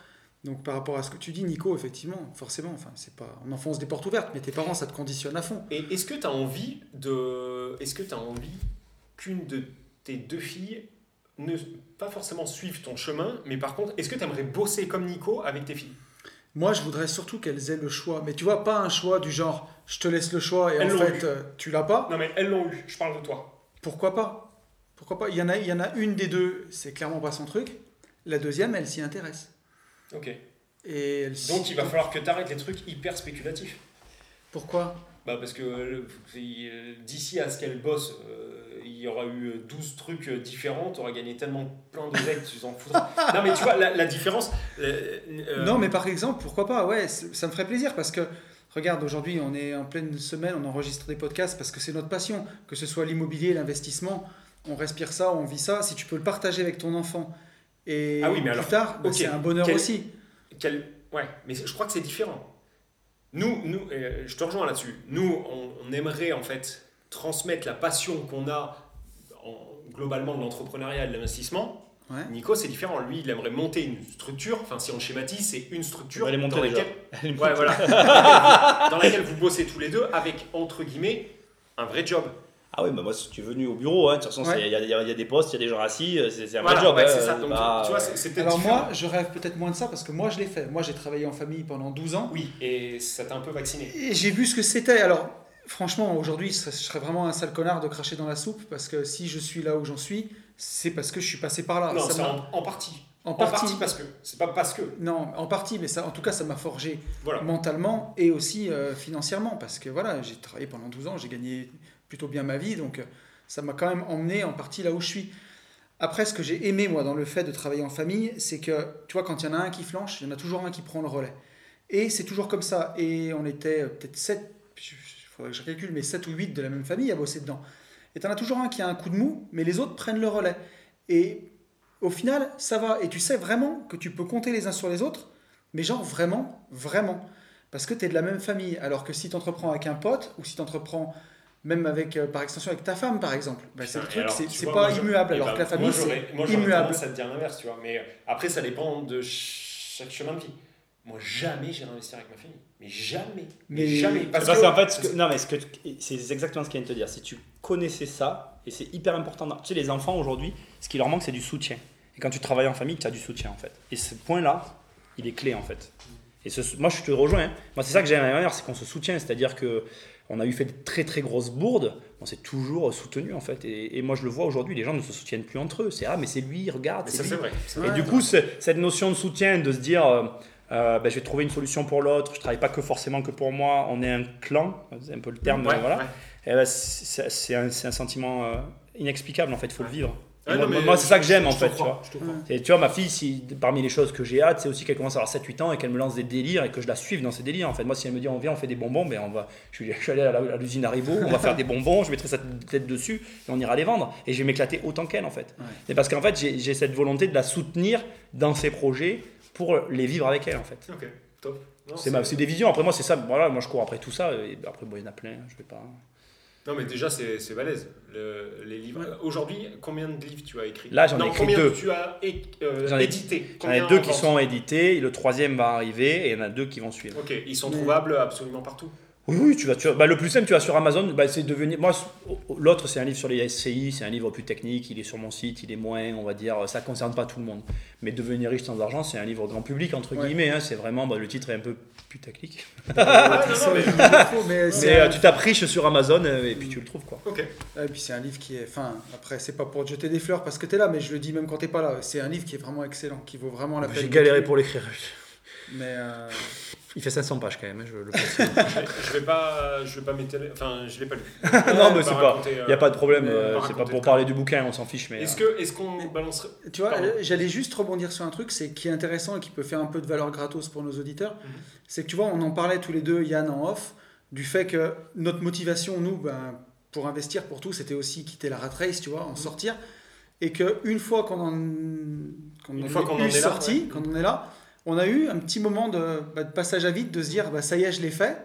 Donc, par rapport à ce que tu dis, Nico, effectivement, forcément, enfin, c'est pas, on enfonce des portes ouvertes, mais tes parents, ça te conditionne à fond. Et est-ce que tu as envie de. Est-ce que tu as envie qu'une de tes deux filles ne pas forcément suive ton chemin, mais par contre, est-ce que tu aimerais bosser comme Nico avec tes filles? Moi, je voudrais surtout qu'elles aient le choix. Mais tu vois, pas un choix du genre, je te laisse le choix et Elles en fait, eu. euh, tu l'as pas. Non, mais elles l'ont eu, je parle de toi. Pourquoi pas? Pourquoi pas? Il y, en a, il y en a une des deux, c'est clairement pas son truc. La deuxième, elle s'y intéresse. Ok. Et elle Donc il va falloir que tu arrêtes les trucs hyper spéculatifs. Pourquoi? Bah parce que euh, euh, d'ici à ce qu'elle bosse, euh, il y aura eu 12 trucs différents, tu auras gagné tellement plein d'oseilles, tu t'en foutras. <laughs> non mais tu vois, la, la différence... euh, euh, Non, mais par exemple, pourquoi pas? Ouais, ça me ferait plaisir parce que, regarde, aujourd'hui, on est en pleine semaine, on enregistre des podcasts parce que c'est notre passion, que ce soit l'immobilier, l'investissement, on respire ça, on vit ça. Si tu peux le partager avec ton enfant et Ah oui, mais plus alors, tard, bah, ok, c'est un bonheur quel- aussi. quel- Ouais, mais je crois que c'est différent. Nous, nous euh, je te rejoins là-dessus. Nous, on, on aimerait en fait transmettre la passion qu'on a en- globalement de l'entrepreneuriat et de l'investissement. Ouais. Nico, c'est différent. Lui, il aimerait monter une structure. Enfin, si on schématise, c'est une structure dans déjà. laquelle <laughs> Ouais, voilà. dans laquelle vous bossez tous les deux avec, entre guillemets, un vrai job. Ah oui, bah moi, si tu es venu au bureau, hein, de toute façon, Ouais. il y, a- il y a il y a des postes, il y a des gens assis, euh, c'est un Voilà, vrai job. ouais, hein, c'est ça. Donc, bah, tu vois, c'est c'est peut-être Alors différent. moi, je rêve peut-être moins de ça parce que moi, je l'ai fait. Moi, j'ai travaillé en famille pendant 12 ans. Oui, et ça t'a un peu vacciné. Et j'ai vu ce que c'était. Alors, franchement, aujourd'hui, je serais- vraiment un sale connard de cracher dans la soupe parce que si je suis là où j'en suis, c'est parce que je suis passé par là. non, Ça c'est m'a- en, en partie. en En partie. partie parce que. C'est pas parce que. Non, en partie, mais ça, en tout cas, ça m'a forgé Voilà. mentalement et aussi euh, financièrement parce que voilà, j'ai travaillé pendant 12 ans, j'ai gagné plutôt bien ma vie, donc euh, ça m'a quand même emmené en partie là où je suis. Après, ce que j'ai aimé, moi, dans le fait de travailler en famille, c'est que, tu vois, quand il y en a un qui flanche, il y en a toujours un qui prend le relais. Et c'est toujours comme ça. Et on était euh, peut-être 7, il faudrait que je calcule, mais 7 ou 8 de la même famille à bosser dedans. Et tu en as toujours un qui a un coup de mou, mais les autres prennent le relais. Et au final, ça va. Et tu sais vraiment que tu peux compter les uns sur les autres, mais genre vraiment, vraiment. Parce que tu es de la même famille. Alors que si tu entreprends avec un pote, ou si tu entreprends même avec, euh, par extension avec ta femme, par exemple, bah, c'est le truc, c'est tu c'est vois, pas moi, immuable. eh Alors ben, que la famille, moi, c'est Moi, immuable. tendance à te dire l'inverse, tu vois. Mais après, ça dépend de ch- chaque chemin de vie. Moi, jamais j'irai investir avec ma famille. Mais jamais. Mais, Mais- jamais. Parce Parce que, en fait, ce c'est exactement ce qu'il vient de te dire. Si tu connaissais ça, et c'est hyper important. Tu sais, les enfants aujourd'hui, ce qui leur manque, c'est du soutien. Et quand tu travailles en famille, tu as du soutien en fait. Et ce point-là, il est clé en fait. Et ce- moi, je te rejoins. hein. Moi, c'est ça que j'aime à ma mère, c'est qu'on se soutient. C'est-à-dire que on a eu fait de très très grosses bourdes, on s'est toujours soutenu en fait. Et, et moi, je le vois aujourd'hui, les gens ne se soutiennent plus entre eux. C'est ah, mais c'est lui, regarde. C'est vrai. Et vrai. Du coup, cette notion de soutien, de se dire, euh, euh, ben, je vais trouver une solution pour l'autre, je travaille pas que forcément que pour moi, on est un clan, c'est un peu le terme, Ouais, voilà. ouais. Et ben, c'est c'est un, c'est un sentiment euh, inexplicable en fait, il faut le vivre. Ouais, moi, c'est ça que j'aime en fait, tu vois. Et tu ma fille, si, parmi les choses que j'ai hâte, c'est aussi qu'elle commence à avoir 7-8 ans et qu'elle me lance des délires et que je la suive dans ces délires. En fait, moi, si elle me dit, on vient, on fait des bonbons, ben on va, je suis, allé à l'usine Haribo, on va faire des bonbons, je mettrai sa tête dessus et on ira les vendre. Et je vais m'éclater autant qu'elle, en fait. Ouais. Et parce qu'en fait, j'ai cette volonté de la soutenir dans ses projets pour les vivre avec elle, en fait. Ok, top. C'est des visions. Après, moi, c'est ça. Voilà, moi, je cours après tout ça. Et après, bon, il y en a plein. Je vais pas. Non, mais déjà, c'est c'est balèze. Le- les livres. Ouais. Aujourd'hui, combien de livres tu as écrit? Là, j'en ai écrit combien deux. tu as euh, J'en ai- édité? J'en ai deux qui sont édités. et Le troisième va arriver et il y en a deux qui vont suivre. Ok, ils sont trouvables absolument partout. Oui, oui, tu vas, tu vas- bah, le plus simple, tu vas sur Amazon, bah, c'est devenir. Moi, l'autre, c'est un livre sur les SCI, c'est un livre plus technique, il est sur mon site, il est moins, on va dire, ça concerne pas tout le monde. Mais devenir riche sans argent, c'est un livre grand public, entre Ouais. guillemets, hein, c'est vraiment, bah, le titre est un peu putaclic. <laughs> Non, non, mais- euh, tu tapes riche sur Amazon euh, et puis tu le trouves, quoi. Ok. Ah, Et puis c'est un livre qui est. Enfin, après, c'est pas pour te jeter des fleurs parce que t'es là, mais je le dis même quand t'es pas là. C'est un livre qui est vraiment excellent, qui vaut vraiment la peine. J'ai galéré pour l'écrire. Mais euh, Il fait 500 pages quand même, hein, je le. <laughs> Je vais pas, je vais pas m'étaler. Enfin, je l'ai pas lu. <laughs> non, mais c'est pas. Il n'y a pas de problème, euh, pas c'est pas pour le parler du bouquin, on s'en fiche. Mais, Est-ce euh, que, est-ce qu'on balancerait tu vois, euh, j'allais juste rebondir sur un truc, c'est qui est intéressant et qui peut faire un peu de valeur gratos pour nos auditeurs. Mhm. C'est que tu vois, on en parlait tous les deux, Yann en off, du fait que notre motivation, nous, ben, pour investir pour tout, c'était aussi quitter la rat race, tu vois, Mhm. en sortir. Et qu'une fois qu'on en, Une en fois est qu'on est sorti, ouais. quand on est là, on a eu un petit moment de, bah, de passage à vide, de se dire, bah, ça y est, je l'ai fait,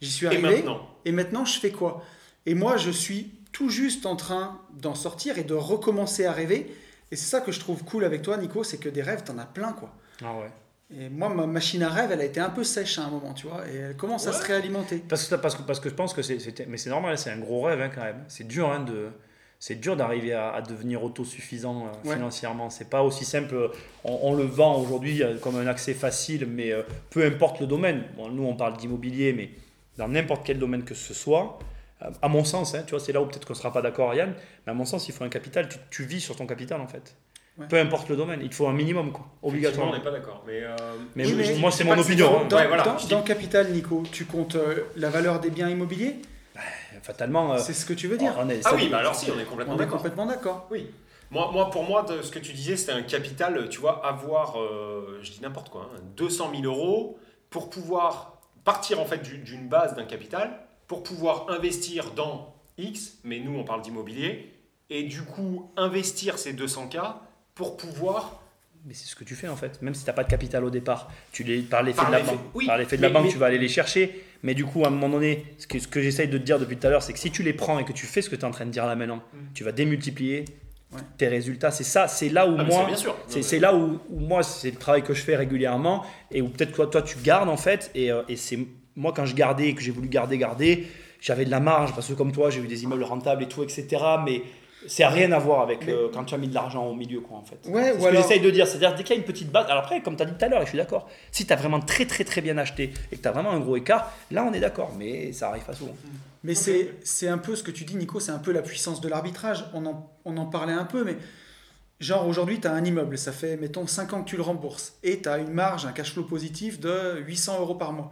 j'y suis Et arrivé. maintenant Et maintenant, je fais quoi? Et moi, je suis tout juste en train d'en sortir et de recommencer à rêver. Et c'est ça que je trouve cool avec toi, Nico, c'est que des rêves, t'en as plein, quoi. ah ouais. Et moi, ma machine à rêve, elle a été un peu sèche à un moment, tu vois, et elle commence à se réalimenter. Parce que, parce que, parce que je pense que c'est. c'est- Mais c'est normal, c'est un gros rêve hein, quand même. C'est dur, hein, de. C'est dur d'arriver à, à devenir autosuffisant euh, Ouais. financièrement. C'est pas aussi simple. On, on le vend aujourd'hui euh, comme un accès facile, mais euh, peu importe le domaine. Bon, nous, on parle d'immobilier, mais dans n'importe quel domaine que ce soit, euh, à mon sens, hein, tu vois, c'est là où peut-être qu'on sera pas d'accord, Yann, mais à mon sens, il faut un capital. Tu, tu vis sur ton capital en fait. Ouais. Peu importe le domaine, il te faut un minimum, quoi, obligatoirement. On n'est pas d'accord. Mais, euh, Mais Oui, je- mais moi, c'est mon opinion. faux. hein. Dans, Ouais, voilà, dans- je dis- dans Capital, Nico, tu comptes euh, la valeur des biens immobiliers? Fatalement. euh, C'est ce que tu veux dire on est- Ah oui, bah alors si, on est complètement On est d'accord. complètement d'accord. Oui. Moi, moi, pour moi, de ce que tu disais, c'était un capital, tu vois, avoir, euh, je dis n'importe quoi, hein, 200 000 euros pour pouvoir partir en fait du- d'une base d'un capital, pour pouvoir investir dans X, mais nous on parle d'immobilier, et du coup investir ces 200K pour pouvoir Mais c'est ce que tu fais en fait, même si tu n'as pas de capital au départ. Tu les, par l'effet de la banque, oui, par l'effet de la banque mais- tu vas aller les chercher. Mais du coup, à un moment donné, ce que, ce que j'essaye de te dire depuis tout à l'heure, c'est que si tu les prends et que tu fais ce que tu es en train de dire là maintenant, Mm. tu vas démultiplier Ouais. tes résultats. C'est ça, c'est là où Ah, moi, c'est là où, où moi, c'est le travail que je fais régulièrement et où peut-être toi, toi, tu gardes en fait. Et, euh, et c'est moi, quand je gardais et que j'ai voulu garder, garder, j'avais de la marge parce que comme toi, j'ai eu des immeubles rentables et tout, etc. Mais c'est rien à voir avec Mais- euh, quand tu as mis de l'argent au milieu, quoi, en fait. Ouais, c'est ce que j'essaye de dire. C'est-à-dire, dès qu'il y a une petite base. Alors après, comme tu as dit tout à l'heure, et je suis d'accord, si tu as vraiment très, très, très bien acheté et que tu as vraiment un gros écart, là, on est d'accord. Mais ça arrive pas souvent. Mais c'est un peu ce que tu dis, Nico, c'est un peu la puissance de l'arbitrage. On en, on en parlait un peu, mais genre aujourd'hui, tu as un immeuble, ça fait, mettons, 5 ans que tu le rembourses, et tu as une marge, un cash flow positif de 800 euros par mois.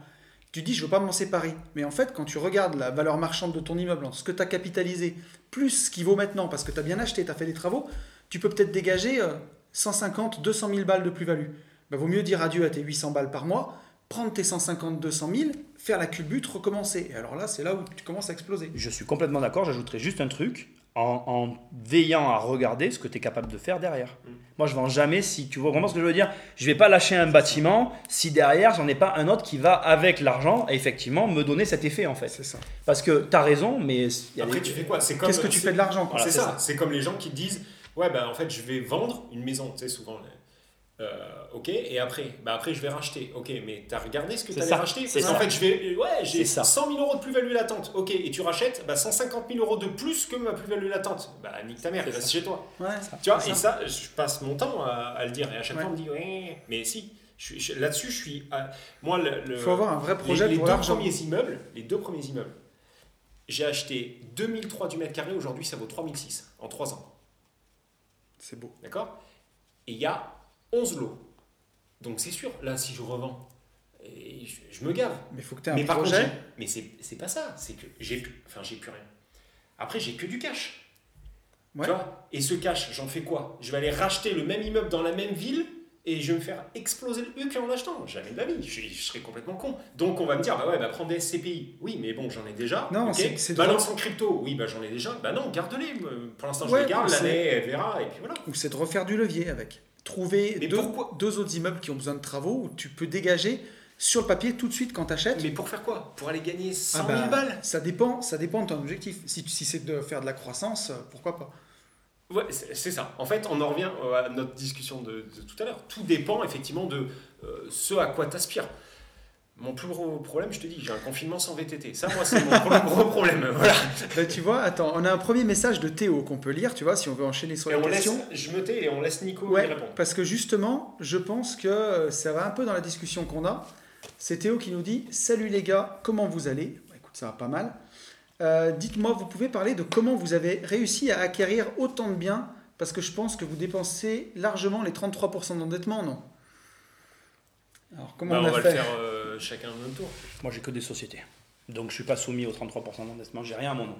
Tu dis, je veux pas m'en séparer. Mais en fait, quand tu regardes la valeur marchande de ton immeuble, ce que tu as capitalisé, plus ce qu'il vaut maintenant, parce que tu as bien acheté, tu as fait des travaux, tu peux peut-être dégager euh, 150, 200 000 balles de plus-value. Bah, vaut mieux dire adieu à tes 800 balles par mois, prendre tes 150, 200 000, faire la culbute, recommencer. Et alors là, c'est là où tu commences à exploser. Je suis complètement d'accord. J'ajouterais juste un truc en, en veillant à regarder ce que tu es capable de faire derrière. Mm. Moi, je vends jamais si tu vois vraiment ce que je veux dire. Je vais pas lâcher un bâtiment si derrière, j'en ai pas un autre qui va avec l'argent et effectivement me donner cet effet en fait. C'est ça. Parce que tu as raison, mais il y a Après, des- tu fais quoi? C'est comme. Qu'est-ce que tu c'est- fais de l'argent Voilà, c'est ça. ça. C'est comme les gens qui te disent Ouais, bah en fait, je vais vendre une maison. Tu sais, souvent. Euh, ok, et après? Bah Après, je vais racheter. Ok, mais t'as regardé ce que t'allais racheter? C'est ça. fait, je vais. Ouais, j'ai C'est ça. 100 000 euros de plus-value latente. Ok, et tu rachètes bah, 150 000 euros de plus que ma plus-value latente. Bah, nique ta mère, reste chez toi. Ouais. Tu vois, et ça, je passe mon temps à, à le dire. Et à chaque Ouais. fois, on me dit Ouais, mais si. Là-dessus, je suis. à- moi, le. le- Il faut avoir un vrai les, projet les pour deux l'argent. premiers immeubles, les deux premiers immeubles, j'ai acheté 2003 du mètre carré, aujourd'hui ça vaut 3006 en 3 ans. C'est beau. D'accord? Et il y a 11 lots. Donc c'est sûr, là si je revends, et je, je me gave. Mais il faut que tu aies Mais un par contre, projet. mais c'est pas ça, c'est que j'ai plus, enfin j'ai plus rien. Après j'ai que du cash. Ouais. Tu vois? Et ce cash, j'en fais quoi? Je vais aller racheter le même immeuble dans la même ville et je vais me faire exploser le huc en l'achetant. Jamais de la vie, je, serais complètement con. Donc on va me dire, bah ouais, bah prends des SCPI. Oui, mais bon, j'en ai déjà. Non, c'est- Balance en crypto. Oui, bah j'en ai déjà. Bah non, garde-les. euh, Pour l'instant, je Ouais, les garde. L'année, elle verra. Et puis voilà. Ou c'est de refaire du levier avec. Trouver deux, autres immeubles qui ont besoin de travaux où tu peux dégager sur le papier tout de suite quand tu achètes. Mais pour faire quoi? Pour aller gagner 100 Ah 000 bah, balles? Ça dépend, ça dépend de ton objectif. Si, si c'est de faire de la croissance, euh, pourquoi pas? Ouais, c'est ça. En fait, on en revient euh, à notre discussion de, de tout à l'heure. Tout dépend effectivement de euh, ce à quoi tu aspires. Mon plus gros problème, je te dis, j'ai un confinement sans VTT. Ça, moi, c'est mon plus gros problème. <laughs> Voilà. Bah, tu vois, attends, on a un premier message de Théo qu'on peut lire, tu vois, si on veut enchaîner sur Et la on laisse, question. je me tais et on laisse Nico Ouais, y répondre. parce que justement, je pense que euh, ça va un peu dans la discussion qu'on a. C'est Théo qui nous dit Salut les gars, comment vous allez? Bah, Écoute, ça va pas mal. Euh, Dites-moi, vous pouvez parler de comment vous avez réussi à acquérir autant de biens Parce que je pense que vous dépensez largement les 33% d'endettement, non? Alors, comment Bah, on on a va fait le faire euh, chacun de notre tour. Moi, j'ai que des sociétés. Donc, je suis pas soumis aux 33% d'endettement. J'ai rien à mon nom.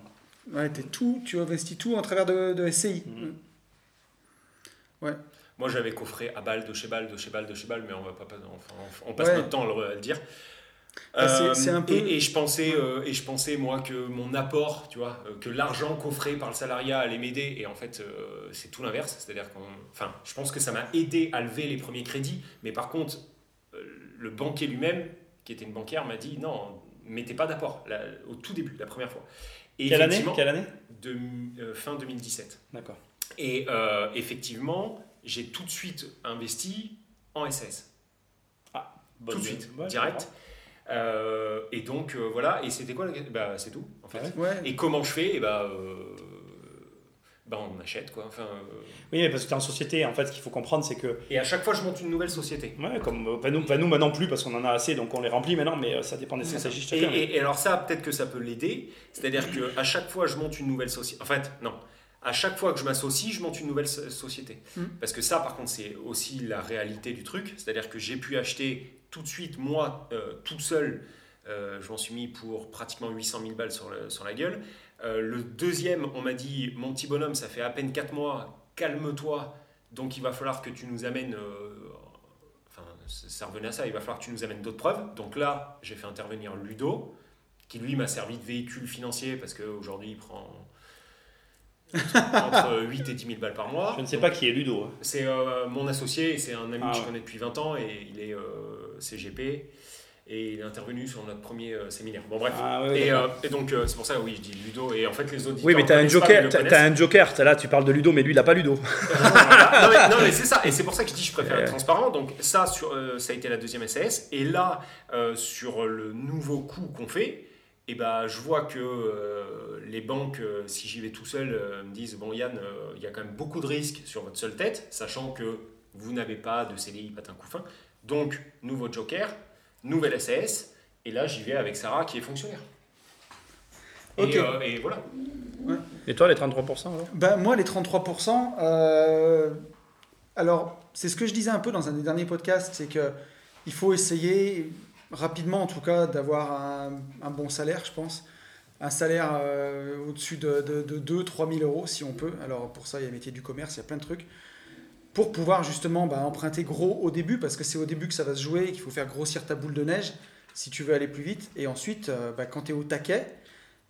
Ouais, t'es tout, tu investis tout en travers de, de SCI. Mhm. Moi, j'avais coffré à balle, de chez balle, de chez balle, de chez balle, mais on va pas, enfin, on, on passe Ouais. notre temps à le, à le dire. Bah, c'est- Euh, c'est un peu- et, et je pensais, euh, et je pensais moi que mon apport, tu vois, euh, que l'argent coffré par le salariat allait m'aider. Et en fait, euh, c'est tout l'inverse. C'est-à-dire qu'on, enfin, je pense que ça m'a aidé à lever les premiers crédits. Mais par contre, euh, le banquier lui-même, qui était une banquière, m'a dit non, mettez pas d'apport là, au tout début, la première fois. Et Quelle année Quelle année de, euh, fin 2017. D'accord. Et euh, effectivement, j'ai tout de suite investi en SAS. Bonne- tout de suite, direct. Euh, et donc, voilà. Et c'était quoi la bah, C'est tout, en fait. Ouais? Ouais. Et comment je fais? Et bah, bah, on achète, quoi. Enfin, euh, Oui, mais parce que tu es en société, en fait, ce qu'il faut comprendre, c'est que. et à chaque fois, je monte une nouvelle société. Ouais, comme. euh, Pas nous, pas nous maintenant plus, parce qu'on en a assez, donc on les remplit maintenant, mais euh, ça dépend des stratégies de Et, chacun. et- et alors ça, peut-être que ça peut l'aider. C'est-à-dire que à chaque fois, je monte une nouvelle société. En fait, non. À chaque fois que je m'associe, je monte une nouvelle so- société. Mm. Parce que ça, par contre, c'est aussi la réalité du truc. C'est-à-dire que j'ai pu acheter tout de suite, moi, euh, tout seul, euh, je m'en suis mis pour pratiquement 800 000 balles sur, le- sur la gueule. Euh, le deuxième, on m'a dit, mon petit bonhomme, ça fait à peine 4 mois, calme-toi. Donc il va falloir que tu nous amènes... euh, Enfin, ça revenait à ça, il va falloir que tu nous amènes d'autres preuves. Donc là, j'ai fait intervenir Ludo, qui lui m'a servi de véhicule financier parce qu'aujourd'hui il prend entre 8 et 10 000 balles par mois. Je ne sais pas qui est Ludo. hein. C'est euh, mon associé, c'est un ami Ah que je connais depuis 20 ans et il est CGP et il est intervenu sur notre premier euh, séminaire. Bon bref. Ah, ouais, et, euh, et donc euh, c'est pour ça oui je dis Ludo et en fait les autres Oui, mais t'as un joker, t'as t'as un joker. T'as Là, tu parles de Ludo, mais lui, il a pas Ludo. <laughs> non mais, c'est ça, et c'est pour ça que je dis je préfère être transparent. Donc ça, sur, ça a été la deuxième SAS. Et là, sur le nouveau coup qu'on fait, et ben, je vois que euh, les banques, euh, si j'y vais tout seul, euh, me disent, bon Yann, il y a quand même beaucoup de risques sur votre seule tête, sachant que vous n'avez pas de CDI patin couffin. Donc, nouveau joker, nouvelle SAS. Et là, j'y vais avec Sarah qui est fonctionnaire. Et, Ok. euh, et voilà. Et toi, les 33% alors? Ben, moi, les 33%, euh, alors, c'est ce que je disais un peu dans un des derniers podcasts, c'est que il faut essayer, rapidement en tout cas, d'avoir un, un bon salaire, je pense. Un salaire euh, au-dessus de, de, de 2-3 000 euros, si on peut. Alors, pour ça, il y a le métier du commerce, il y a plein de trucs. Pour pouvoir justement ben, emprunter gros au début, parce que c'est au début que ça va se jouer et qu'il faut faire grossir ta boule de neige si tu veux aller plus vite. Et ensuite, euh, ben, quand tu es au taquet,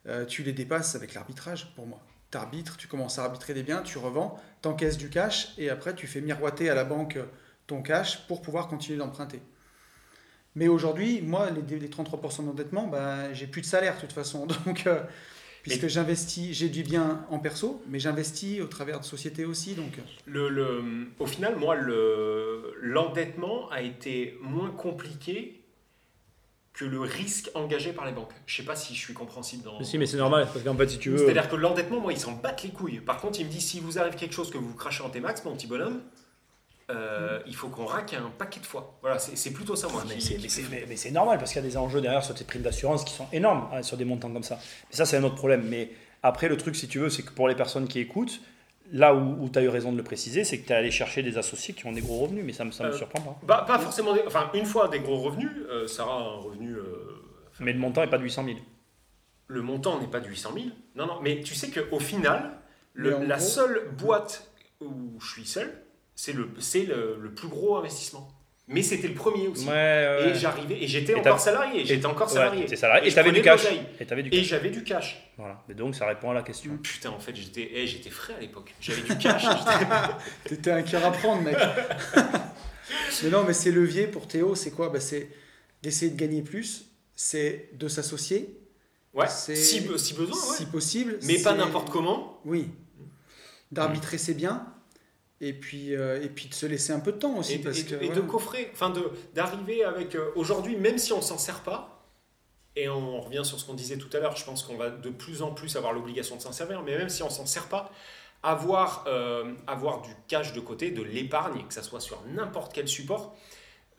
euh, tu les dépasses avec l'arbitrage, pour moi tu arbitres, tu commences à arbitrer des biens, tu revends, t'encaisses du cash et après tu fais miroiter à la banque euh, ton cash pour pouvoir continuer d'emprunter. Mais aujourd'hui, moi, les, les 33% d'endettement, ben, j'ai plus de salaire de toute façon. <laughs> Donc, puisque j'investis, j'ai du bien en perso, mais j'investis au travers de sociétés aussi. Donc, euh, Le, le- au final, moi, le- l'endettement a été moins compliqué que le risque engagé par les banques. Je sais pas si je suis compréhensible dans. Mais Si, mais c'est normal, parce qu'en fait, si tu veux. C'est-à-dire que l'endettement, moi, ils s'en battent les couilles. Par contre, il me dit si vous arrive quelque chose que vous crachez en T-Max, mon petit bonhomme, euh, il faut qu'on raque un paquet de fois. Voilà, c'est plutôt ça, moi. Mais qui- c'est- qui mais c'est- normal parce qu'il y a des enjeux derrière sur tes primes d'assurance qui sont énormes hein, sur des montants comme ça. Mais ça, c'est un autre problème. Mais après, le truc, si tu veux, c'est que pour les personnes qui écoutent, là où, tu as eu raison de le préciser, c'est que tu es allé chercher des associés qui ont des gros revenus. Mais ça me, ça me Euh, surprend pas. Bah, pas forcément. des- Enfin, une fois des gros revenus, euh, Sarah a un revenu. euh, Mais le montant n'est pas de 800 000. le montant n'est pas de 800 000. Non, non, mais tu sais qu'au final, le- la gros- seule boîte où je suis seul, c'est le, c'est le, le plus gros investissement. Mais c'était le premier aussi. Ouais, ouais. Et j'arrivais, et j'étais Et encore salarié, j'étais encore salarié. Et je t'avais du cash. Et Et j'avais du cash. Voilà. Et donc, ça répond à la question. Putain, en fait, j'étais eh, j'étais frais à l'époque. J'avais du cash. <laughs> t'étais un cœur à prendre, mec. <laughs> mais non, mais ces leviers pour Théo, c'est quoi? Ben, C'est d'essayer de gagner plus, c'est de s'associer, ouais, C'est- si, si besoin, ouais. si possible. Mais pas c'est- n'importe comment. Oui. D'arbitrer ses biens Et puis, euh, et puis de se laisser un peu de temps aussi. Et, parce et- que, et de coffrer, enfin de d'arriver avec euh, aujourd'hui, même si on s'en sert pas, et on revient sur ce qu'on disait tout à l'heure, je pense qu'on va de plus en plus avoir l'obligation de s'en servir, mais même si on s'en sert pas, avoir, euh, avoir du cash de côté, de l'épargne, que ça soit sur n'importe quel support,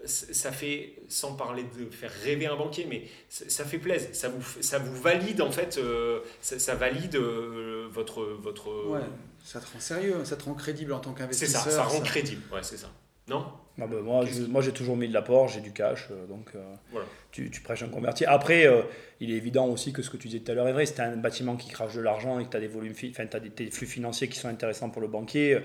ça fait, sans parler de faire rêver un banquier, mais ça fait plaisir, ça vous, ça vous valide en fait, euh, ça, ça valide euh, votre, votre, Ouais, ça te rend sérieux, ça te rend crédible en tant c'est qu'investisseur. ça, ça rend crédible, ouais, c'est ça. Non? Moi, je- moi, j'ai toujours mis de l'apport, j'ai du cash, euh, donc euh, Voilà. tu, tu prêches un converti. Après, euh, il est évident aussi que ce que tu disais tout à l'heure est vrai. Si tu as un bâtiment qui crache de l'argent et que tu as des, volumes fi- enfin, t'as des, des flux financiers qui sont intéressants pour le banquier, euh,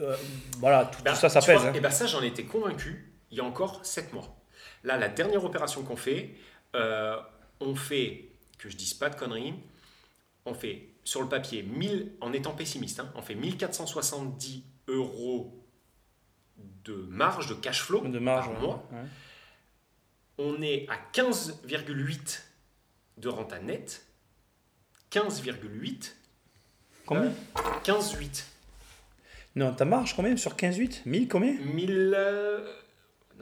euh, voilà, tout, Bah, tout ça, ça pèse. vois, hein. Et ben ça, j'en étais convaincu il y a encore 7 mois. Là, la dernière opération qu'on fait, euh, on fait, que je dise pas de conneries, on fait sur le papier, 1000, en étant pessimiste, hein, on fait 1470 euros de marge, de cash flow de marge. par mois. Ouais. On est à 15,8 de renta nette. 15,8. Combien 15,8. Non, ta marge combien? Sur 15,8 1000 combien? 1000. euh,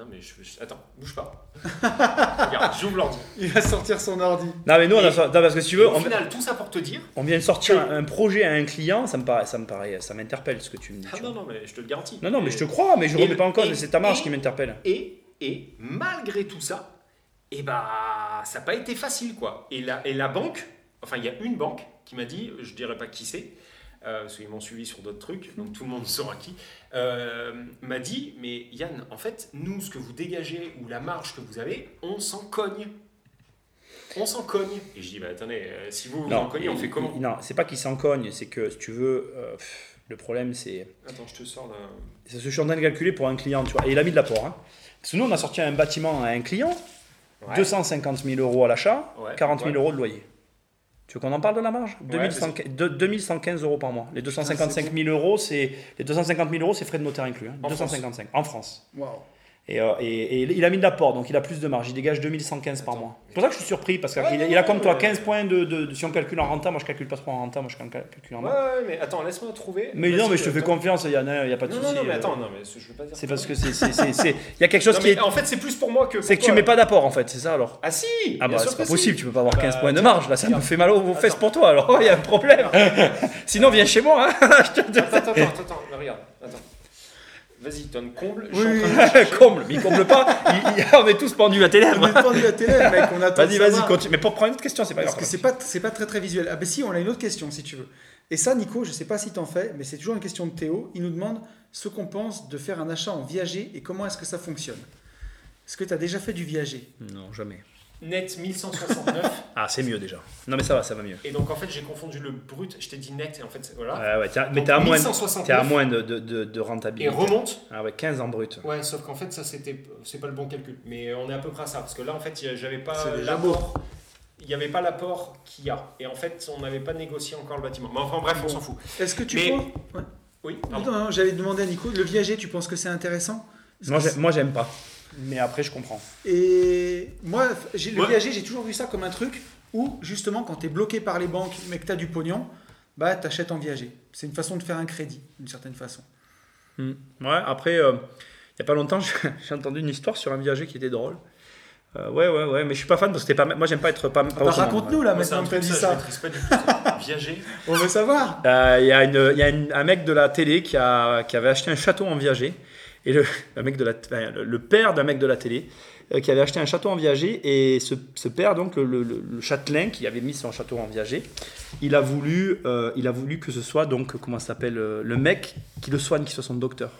Non, mais je, je- Attends, bouge pas. <laughs> Regarde, j'ouvre l'ordi. Il va sortir son ordi. Non, mais nous, on a non, parce que si tu veux, Au on, final, tout ça pour te dire. on vient de sortir un, un projet à un client, ça me paraît, ça me paraît, ça m'interpelle ce que tu me dis. Ah non, vois. non, mais je te le garantis. non, non, mais Et- je te crois, mais je et- remets pas en cause, c'est ta marge et- qui m'interpelle. Et, et malgré tout ça, et bah, ça n'a pas été facile, quoi. Et la, et la banque, enfin, il y a une banque qui m'a dit, je dirais pas qui c'est, euh, parce qu'ils m'ont suivi sur d'autres trucs, donc tout le monde saura qui, euh, m'a dit, mais Yann, en fait, nous, ce que vous dégagez ou la marge que vous avez, on s'en cogne. On s'en cogne. Et je dis, bah attendez, euh, si vous vous en cognez, on fait comment Non, c'est pas qu'il s'en cogne, c'est que si tu veux, pff, le problème c'est. Attends, je te sors là. C'est ce que je suis en train de calculer pour un client, tu vois. Et il a mis de l'apport. Hein. Parce que nous, on a sorti un bâtiment à un client, Ouais. 250 000 euros à l'achat, Ouais, 40 000 ouais. euros de loyer. Tu veux qu'on en parle de la marge? Ouais, 2100 de- 2115 euros par mois. Les 255 000 euros, c'est les 250 000 euros, c'est frais de notaire inclus. hein. En 255 en France. Waouh. Et, euh, et- et il a mis de l'apport, donc il a plus de marge. Il dégage 2115 par mois. C'est pour ça que je suis surpris, parce qu'il Ouais, il a comme toi ouais. 15 points de, de- de- Si on calcule en renta, moi je calcule pas trop en renta, moi je calcule en Ouais, ouais, mais attends, laisse-moi trouver. Mais non, mais je te fais confiance, il n'y a pas de Non, souci. non, non, mais euh, attends, non, mais je veux pas dire. C'est parce que c'est. c'est- c'est- c'est- Il y a quelque chose Non, qui est. En fait, c'est plus pour moi que. C'est que tu mets pas d'apport en fait, c'est ça alors Ah si Ah bah c'est pas possible, si. tu peux pas avoir Bah, 15 points de marge, là ça me fait mal aux fesses pour toi alors, <laughs> il y a un problème. <laughs> Sinon viens chez moi, hein. <laughs> Attends, attends, attends, regarde. Vas-y, donne comble. je Oui, suis en oui, train <laughs> de chercher. comble, mais il comble pas, il- il- on est tous pendus à tes On lèvres. est tendu à télé, mec, on attend. Vas-y, de vas-y, continue. Mais pour prendre une autre question, c'est pas Parce grave. que c'est pas, c'est pas très très visuel. Ah ben si, on a une autre question si tu veux. Et ça, Nico, je sais pas si t'en fais, mais c'est toujours une question de Théo. Il nous demande ce qu'on pense de faire un achat en viager et comment est-ce que ça fonctionne. Est-ce que tu as déjà fait du viager? Non, jamais. Net 1169. <laughs> Ah, c'est mieux déjà. Non, mais ça va, ça va mieux. et donc en fait, j'ai confondu le brut. Je t'ai dit net et en fait, voilà. Ouais, ouais, t'as- mais t'es à moins, 1169 t'es à moins de, de, de, de Et rentabilité. remonte. Ah ouais, 15 en brut. Ouais, sauf qu'en fait, ça c'était, c'est pas le bon calcul. Mais on est à peu près à ça parce que là, en fait, j'avais pas l'apport. Il n'y avait pas l'apport qu'il y a. Et en fait, on n'avait pas négocié encore le bâtiment. Mais enfin, bref, on s'en fout. Est-ce que tu Mais- penses Ouais. Oui. Non, pardon. non, j'allais demander à Nico, le viager, tu penses que c'est intéressant? Moi, j'aime pas. Mais après, je comprends. Et moi, j'ai- le Ouais. viager, j'ai toujours vu ça comme un truc où, justement, quand tu es bloqué par les banques, mais que tu as du pognon, bah, tu achètes en viager. C'est une façon de faire un crédit, d'une certaine façon. Hmm. Ouais, après, euh, il y a pas longtemps, <laughs> j'ai entendu une histoire sur un viager qui était drôle. Euh, ouais, ouais, ouais, mais je suis pas fan parce que pas. Moi, j'aime pas être pas. pas Bah, Raconte-nous là maintenant que tu dit ça, ça. Je. Viager. On veut savoir. Euh, Il y a, une, il y a une- un mec de la télé qui, a, qui avait acheté un château en viager. Et le, <laughs> mec de la, le- père d'un mec de la télé euh, qui avait acheté un château en viager. Et ce, ce père, donc le, châtelain qui avait mis son château en viager, il a voulu, euh, il a voulu que ce soit donc, comment s'appelle, euh, le mec qui le soigne, qui soit son docteur.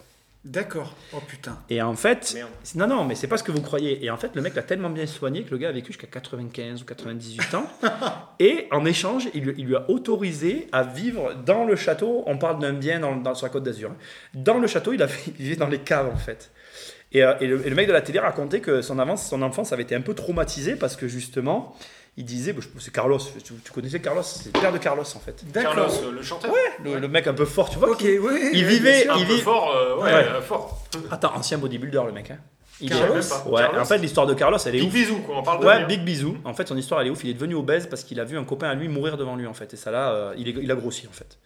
D'accord. Oh putain. Et en fait, Merde. non, non, mais c'est pas ce que vous croyez. Et en fait, le mec l'a tellement bien soigné que le gars a vécu jusqu'à 95 ou 98 ans. <laughs> et en échange, il, lui- il lui a autorisé à vivre dans le château. On parle d'un bien dans, dans- sur la côte d'Azur. hein. Dans le château, il, a, il vivait dans les caves en fait. Et, euh, et le, et le mec de la télé racontait que son, avance, son enfance avait été un peu traumatisée parce que justement, il disait, bah, c'est Carlos, tu, tu connaissais Carlos, c'est le père de Carlos en fait. Carlos, le chanteur. Le, le mec un peu fort, tu vois. Ok, oui. il vivait-. Un il peu vit- fort, euh, ouais, Ouais. euh, fort. Attends, ancien bodybuilder le mec. Hein. Il Carlos pas. Ouais, Carlos. en fait, l'histoire de Carlos, elle est Big ouf. bisou, quoi. On parle de Ouais, lui, hein. big bisou. En fait, son histoire, elle est ouf. Il est devenu obèse parce qu'il a vu un copain à lui mourir devant lui, en fait. Et ça, là, euh, il, est- il a grossi, en fait.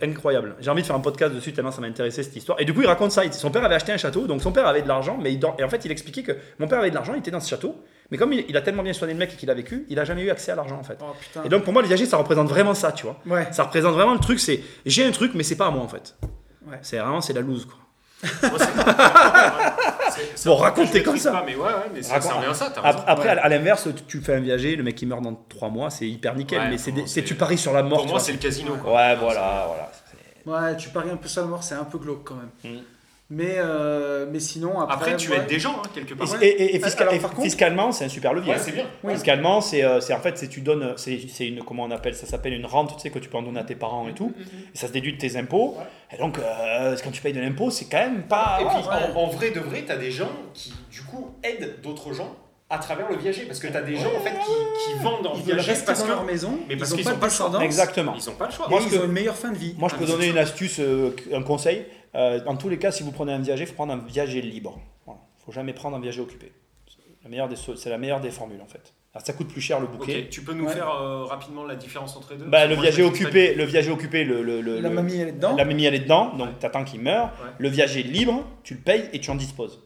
Incroyable. J'ai envie de faire un podcast dessus tellement ça m'a intéressé cette histoire. Et du coup, il raconte ça. Il- Son père avait acheté un château, donc son père avait de l'argent, mais il et en fait, il expliquait que mon père avait de l'argent, il était dans ce château, mais comme il, il a tellement bien soigné le mec et qu'il a vécu, il a jamais eu accès à l'argent en fait. Oh putain. Et donc pour moi, le viager, ça représente vraiment ça, tu vois. Ouais. Ça représente vraiment le truc, c'est j'ai un truc, mais c'est pas à moi en fait. Ouais. C'est vraiment c'est la loose quoi. <laughs> Moi, Bon, je comme ça. Pas, mais ouais, ouais, mais ça, Raconte- ça revient à ça, t'as Ap- raison. Après, Ouais. à, l'inverse, tu- tu fais un viager, le mec il meurt dans 3 mois, c'est hyper nickel, Ouais, mais c'est tu paries sur la mort. Pour moi, vois. c'est le casino. Quoi. Ouais, voilà, voilà. Ouais, tu paries un peu sur la mort, c'est un peu glauque quand même. Mm. Mais, euh, mais sinon, après. Après, tu ouais. aides des gens, hein, quelque part. Et- et- et fiscal- Alors, et par contre- fiscalement, c'est un super levier. Ouais, hein. c'est bien. Oui. Fiscalement, c'est euh, c'est- en fait, c'est tu donnes, c'est c'est une comment on appelle ça s'appelle une rente, tu sais que tu peux en donner à tes parents et tout. Et ça se déduit de tes impôts. Et donc, euh, quand tu payes de l'impôt, c'est quand même pas. Et ouais, puis, ouais. en, en vrai de vrai, t'as des gens qui, du coup, aident d'autres gens à travers le viager. Parce que t'as des gens, en fait, qui, qui vendent en Ils veulent viager rester parce dans que leur maison, mais parce ils qu'ils n'ont ont pas pas le choix. Exactement. ils ont pas le choix. Moi, ils ont une meilleure fin de vie. Moi, je Ah, peux mais donner une astuce, euh, un conseil. Euh, dans tous les cas, si vous prenez un viager, il faut prendre un viager libre. Il ne faut jamais prendre un viager occupé. C'est la meilleure des, so- c'est la meilleure des formules, en fait. Alors, ça coûte plus cher le bouquet. Tu peux nous Ouais. faire euh, rapidement la différence entre les deux? Bah, le viager occupé, le viager occupé, le, le- le- La le- mamie, elle est dedans? la mamie elle est dedans, donc t'attends qu'il meure. Ouais. Le viager libre, tu le payes et tu en disposes.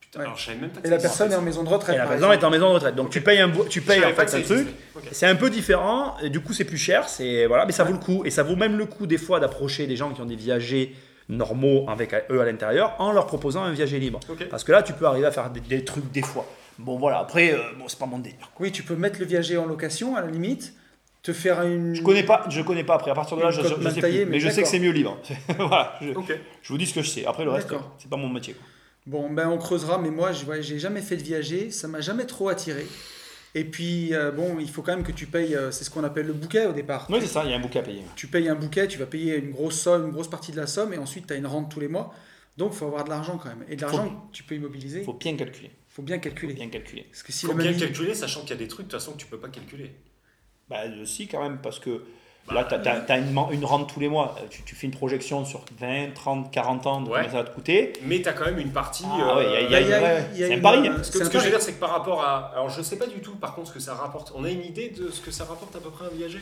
Putain, alors, je savais même pas que Et la personne est en maison de retraite. Et la personne est en maison de retraite. Donc tu payes un, tu payes en fait un truc. C'est un peu différent, et du coup c'est plus cher, c'est voilà, mais ça vaut le coup et ça vaut même le coup des fois d'approcher des gens qui ont des viagers normaux avec eux à l'intérieur en leur proposant un viager libre. Parce que là tu peux arriver à faire des, des trucs des fois. Bon voilà, après euh, bon c'est pas mon délire. Oui, tu peux mettre le viager en location à la limite, te faire une. Je connais pas, je connais pas après. À partir de là, je, je mal sais taillée, plus. mais Mais je sais que c'est mieux libre. <laughs> voilà, je, je vous dis ce que je sais. Après le reste, c'est pas mon métier. quoi. Bon, ben on creusera, mais moi, je ouais, j'ai jamais fait de viager, ça m'a jamais trop attiré. Et puis, euh, bon, il faut quand même que tu payes, euh, c'est ce qu'on appelle le bouquet au départ. Oui c'est ça, il y a un bouquet à payer. Tu payes un bouquet, tu vas payer une grosse somme, une grosse partie de la somme, et ensuite tu as une rente tous les mois. Donc, il faut avoir de l'argent quand même. Et de l'argent tu peux immobiliser, Il faut bien calculer. faut bien Faut calculer. bien calculer. Parce que si Faut bien mamie- calculer, sachant qu'il y a des trucs de toute façon que tu peux pas calculer. Bah euh, si quand même, parce que là, tu as, une, rente tous les mois. Euh, Tu, tu fais une projection sur 20, 30, 40 ans de Ouais. combien ça va te coûter. Mais tu as quand même une partie. Ah ouais, a- ouais, a c'est un une- pari, hein. Ce que, ce que je veux dire, c'est que par rapport à. Alors, je sais pas du tout, par contre, ce que ça rapporte. On a une idée de ce que ça rapporte à peu près un viager?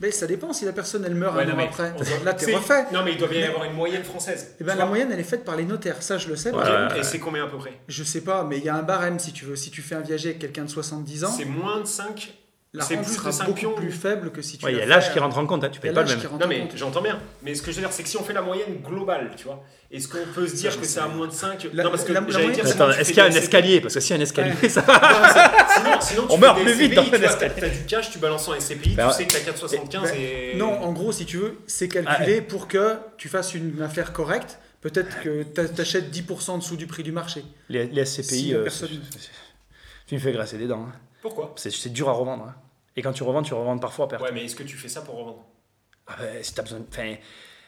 Mais ça dépend si la personne elle meurt Ouais, un an après. on doit- Là, t'es refait. Non, mais il doit bien y avoir une moyenne française. Et ben, la moyenne, elle est faite par les notaires. Ça, je le sais. Et c'est combien à peu près? Je sais pas, mais il y a un barème si tu veux. Si tu fais un viager avec quelqu'un de 70 ans, C'est moins de 5 la c'est rente plus de sera cinq beaucoup pions. plus faible que si tu Ouais, il y a l'âge qui euh, rentre en compte, hein, tu payes a pas le même. Non, mais j'entends bien. Mais ce que je veux dire, c'est que si on fait la moyenne globale, tu vois, est-ce qu'on peut se dire que c'est à moins de 5 La- Non, parce que la- la j'allais dire, Attends, est-ce qu'il y a un escalier Parce que s'il y a un escalier, ça. Sinon, sinon, tu On meurt plus vite dans tu un escalier. T'as du cash, tu balances en SCPI, tu sais que t'as 4,75 Ben, et. Non, en gros, si tu veux, c'est calculé pour que tu fasses une affaire correcte. Peut-être que tu achètes 10% en dessous du prix du marché. Les, SCPI, euh, personne- tu me fais grasser des dents. hein. Pourquoi C'est c'est dur à revendre. hein. Et quand tu revends, tu revends parfois à perte. Ouais, mais est-ce que tu fais ça pour revendre? Ah ouais, si t'as besoin. Enfin,